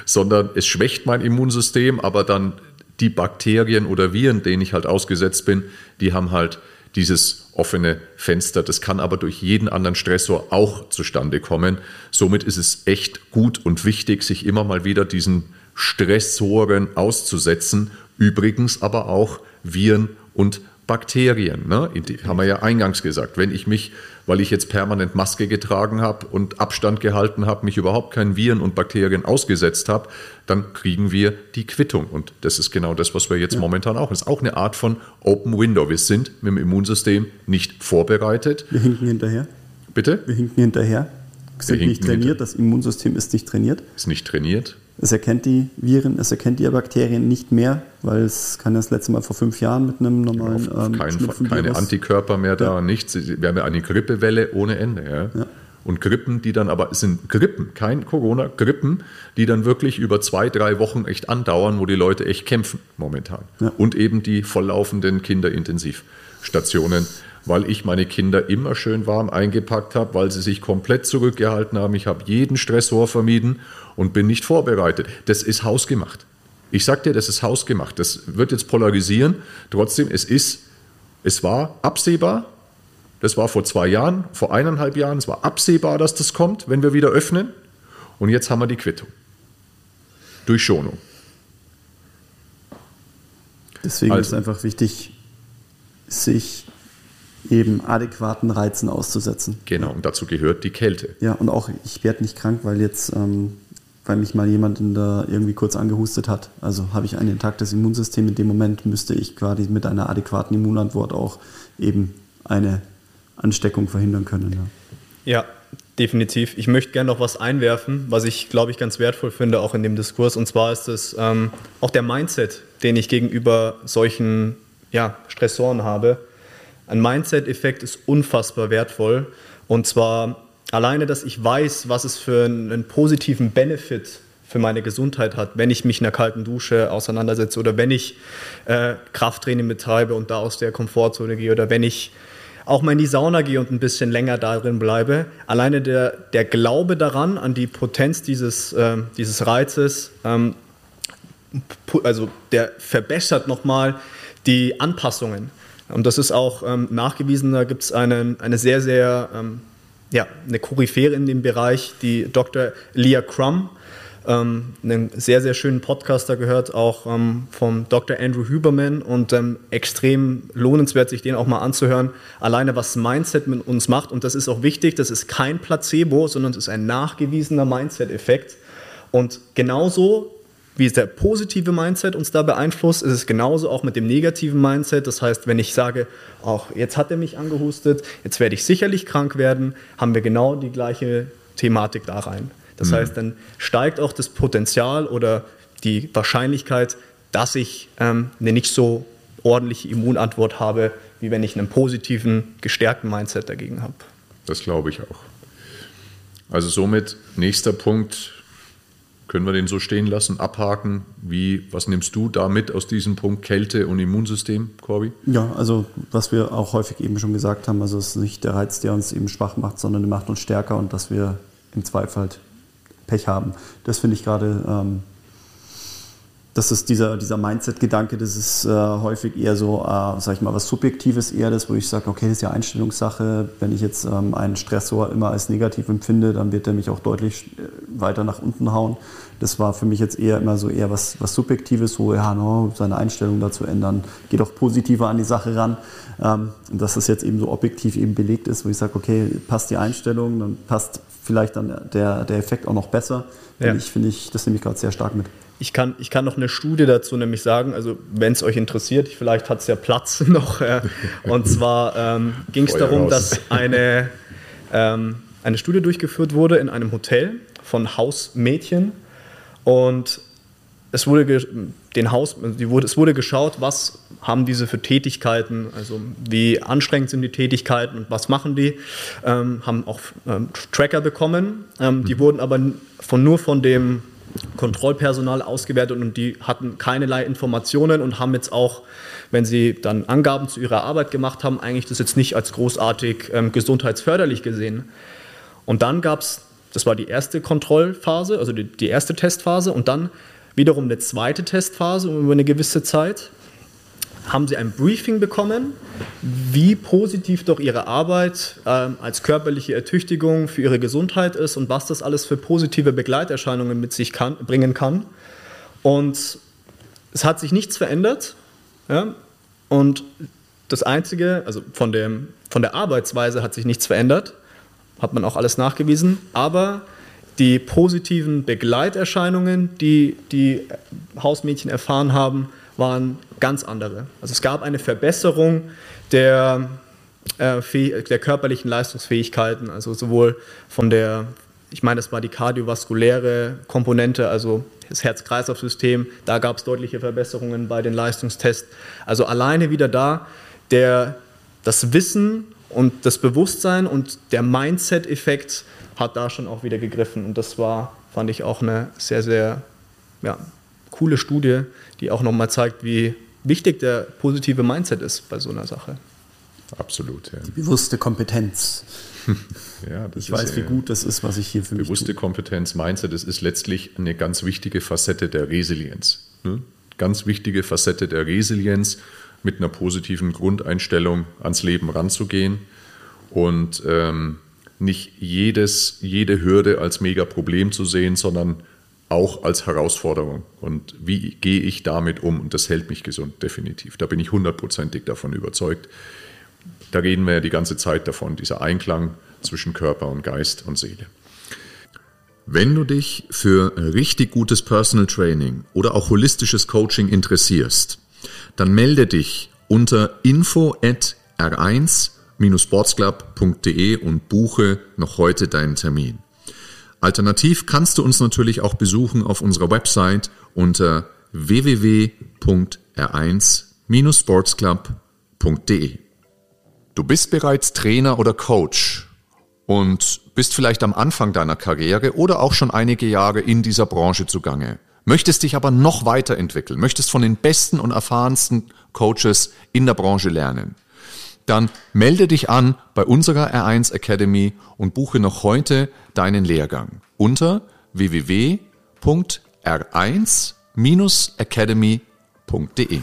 sondern es schwächt mein Immunsystem, aber dann die Bakterien oder Viren, denen ich halt ausgesetzt bin, die haben halt dieses offene Fenster. Das kann aber durch jeden anderen Stressor auch zustande kommen. Somit ist es echt gut und wichtig, sich immer mal wieder diesen Stressoren auszusetzen. Übrigens aber auch Viren und Bakterien. Ne? Haben wir ja eingangs gesagt. Wenn ich mich, weil ich jetzt permanent Maske getragen habe und Abstand gehalten habe, mich überhaupt keinen Viren und Bakterien ausgesetzt habe, dann kriegen wir die Quittung. Und das ist genau das, was wir jetzt ja. momentan auch. Das ist auch eine Art von Open Window. Wir sind mit dem Immunsystem nicht vorbereitet. Wir hinken hinterher. Bitte? Wir hinken hinterher. Sind wir nicht trainiert. Hinter. Das Immunsystem ist nicht trainiert. Ist nicht trainiert. Es erkennt die Viren, es erkennt die Bakterien nicht mehr, weil es kann das letzte Mal vor fünf Jahren mit einem normalen genau, ähm, kein, keine Antikörper mehr da, ja. nichts. Wir haben ja eine Grippewelle ohne Ende. Ja. ja. Und Grippen, die dann aber, es sind Grippen, kein Corona, Grippen, die dann wirklich über zwei, drei Wochen echt andauern, wo die Leute echt kämpfen momentan. Ja. Und eben die volllaufenden Kinderintensivstationen weil ich meine Kinder immer schön warm eingepackt habe, weil sie sich komplett zurückgehalten haben. Ich habe jeden Stressor vermieden und bin nicht vorbereitet. Das ist hausgemacht. Ich sage dir, das ist hausgemacht. Das wird jetzt polarisieren. Trotzdem, es ist, es war absehbar. Das war vor zwei Jahren, vor eineinhalb Jahren. Es war absehbar, dass das kommt, wenn wir wieder öffnen. Und jetzt haben wir die Quittung. Durch Schonung. Deswegen also, ist es einfach wichtig, sich eben adäquaten Reizen auszusetzen. Genau, und dazu gehört die Kälte. Ja, und auch ich werde nicht krank, weil jetzt, ähm, weil mich mal jemand in der irgendwie kurz angehustet hat. Also habe ich ein intaktes Immunsystem. In dem Moment müsste ich quasi mit einer adäquaten Immunantwort auch eben eine Ansteckung verhindern können. Ja. ja. Definitiv. Ich möchte gerne noch was einwerfen, was ich, glaube ich, ganz wertvoll finde, auch in dem Diskurs. Und zwar ist es ähm, auch der Mindset, den ich gegenüber solchen ja, Stressoren habe ein Mindset-Effekt ist unfassbar wertvoll. Und zwar alleine, dass ich weiß, was es für einen, positiven Benefit für meine Gesundheit hat, wenn ich mich in einer kalten Dusche auseinandersetze oder wenn ich äh, Krafttraining betreibe und da aus der Komfortzone gehe oder wenn ich auch mal in die Sauna gehe und ein bisschen länger darin bleibe. Alleine der, der Glaube daran, an die Potenz dieses, äh, dieses Reizes, ähm, also der verbessert nochmal die Anpassungen. Und das ist auch ähm, nachgewiesen, da gibt es eine, eine sehr, sehr, ähm, ja, eine Koryphäre in dem Bereich, die Dr. Leah Crum, ähm, einen sehr, sehr schönen Podcaster gehört, auch ähm, vom Dr. Andrew Huberman und ähm, extrem lohnenswert, sich den auch mal anzuhören. Alleine was Mindset mit uns macht und das ist auch wichtig, das ist kein Placebo, sondern es ist ein nachgewiesener Mindset-Effekt. Und genauso wie der positive Mindset uns da beeinflusst, ist es genauso auch mit dem negativen Mindset. Das heißt, wenn ich sage, auch jetzt hat er mich angehustet, jetzt werde ich sicherlich krank werden, haben wir genau die gleiche Thematik da rein. Das mhm. heißt, dann steigt auch das Potenzial oder die Wahrscheinlichkeit, dass ich ähm, eine nicht so ordentliche Immunantwort habe, wie wenn ich einen positiven, gestärkten Mindset dagegen habe. Das glaube ich auch. Also somit nächster Punkt, können wir den so stehen lassen, abhaken? Wie, was nimmst du da mit aus diesem Punkt Kälte und Immunsystem, Corby? Ja, also was wir auch häufig eben schon gesagt haben, also es ist nicht der Reiz, der uns eben schwach macht, sondern der macht uns stärker und dass wir im Zweifel halt Pech haben. Das finde ich gerade, ähm, das ist dieser, dieser Mindset-Gedanke, das ist äh, häufig eher so, äh, sag ich mal, was Subjektives eher das, wo ich sage, okay, das ist ja Einstellungssache. Wenn ich jetzt ähm, einen Stressor immer als negativ empfinde, dann wird er mich auch deutlich äh, weiter nach unten hauen. Das war für mich jetzt eher immer so eher was, was Subjektives, so, ja, no, seine Einstellung dazu ändern, geht auch positiver an die Sache ran. Ähm, und dass das jetzt eben so objektiv eben belegt ist, wo ich sage, okay, passt die Einstellung, dann passt vielleicht dann der, der Effekt auch noch besser. Ja. Ich finde ich, das nehme ich gerade sehr stark mit. Ich kann, ich kann noch eine Studie dazu nämlich sagen, also wenn es euch interessiert, vielleicht hat es ja Platz noch. Äh, und zwar ähm, ging es darum, raus. dass eine, ähm, eine Studie durchgeführt wurde in einem Hotel von Hausmädchen. Und es wurde, den Haus, die wurde, es wurde geschaut, was haben diese für Tätigkeiten, also wie anstrengend sind die Tätigkeiten und was machen die, ähm, haben auch ähm, Tracker bekommen. Ähm, die mhm. wurden aber von, nur von dem Kontrollpersonal ausgewertet und die hatten keinerlei Informationen und haben jetzt auch, wenn sie dann Angaben zu ihrer Arbeit gemacht haben, eigentlich das jetzt nicht als großartig ähm, gesundheitsförderlich gesehen. Und dann gab es, das war die erste Kontrollphase, also die, die erste Testphase und dann wiederum eine zweite Testphase über eine gewisse Zeit haben sie ein Briefing bekommen, wie positiv doch ihre Arbeit ähm, als körperliche Ertüchtigung für ihre Gesundheit ist und was das alles für positive Begleiterscheinungen mit sich kann, bringen kann. Und es hat sich nichts verändert. Ja? Und das Einzige, also von, dem, von der Arbeitsweise hat sich nichts verändert, hat man auch alles nachgewiesen, aber die positiven Begleiterscheinungen, die die Hausmädchen erfahren haben, waren ganz andere. Also es gab eine Verbesserung der, äh, der körperlichen Leistungsfähigkeiten, also sowohl von der, ich meine, das war die kardiovaskuläre Komponente, also das Herz-Kreislauf-System, da gab es deutliche Verbesserungen bei den Leistungstests. Also alleine wieder da, der, das Wissen und das Bewusstsein und der Mindset-Effekt hat da schon auch wieder gegriffen. Und das war, fand ich, auch eine sehr, sehr ja, coole Studie, die auch nochmal zeigt, wie wichtig der positive Mindset ist bei so einer Sache. Absolut, ja. Die bewusste Kompetenz. ja, ich weiß, wie gut das ist, was ich hier für bewusste mich Bewusste Kompetenz, Mindset, das ist letztlich eine ganz wichtige Facette der Resilienz. Ne? Ganz wichtige Facette der Resilienz, mit einer positiven Grundeinstellung ans Leben ranzugehen und ähm, nicht jedes, jede Hürde als Mega-Problem zu sehen, sondern auch als Herausforderung. Und wie gehe ich damit um? Und das hält mich gesund, definitiv. Da bin ich hundertprozentig davon überzeugt. Da reden wir ja die ganze Zeit davon, dieser Einklang zwischen Körper und Geist und Seele. Wenn du dich für richtig gutes Personal Training oder auch holistisches Coaching interessierst, dann melde dich unter info at r1-sportsclub.de und buche noch heute deinen Termin. Alternativ kannst du uns natürlich auch besuchen auf unserer Website unter www.r1-sportsclub.de. Du bist bereits Trainer oder Coach und bist vielleicht am Anfang deiner Karriere oder auch schon einige Jahre in dieser Branche zugange, möchtest dich aber noch weiterentwickeln, möchtest von den besten und erfahrensten Coaches in der Branche lernen dann melde dich an bei unserer R1 Academy und buche noch heute deinen Lehrgang unter www.r1-academy.de.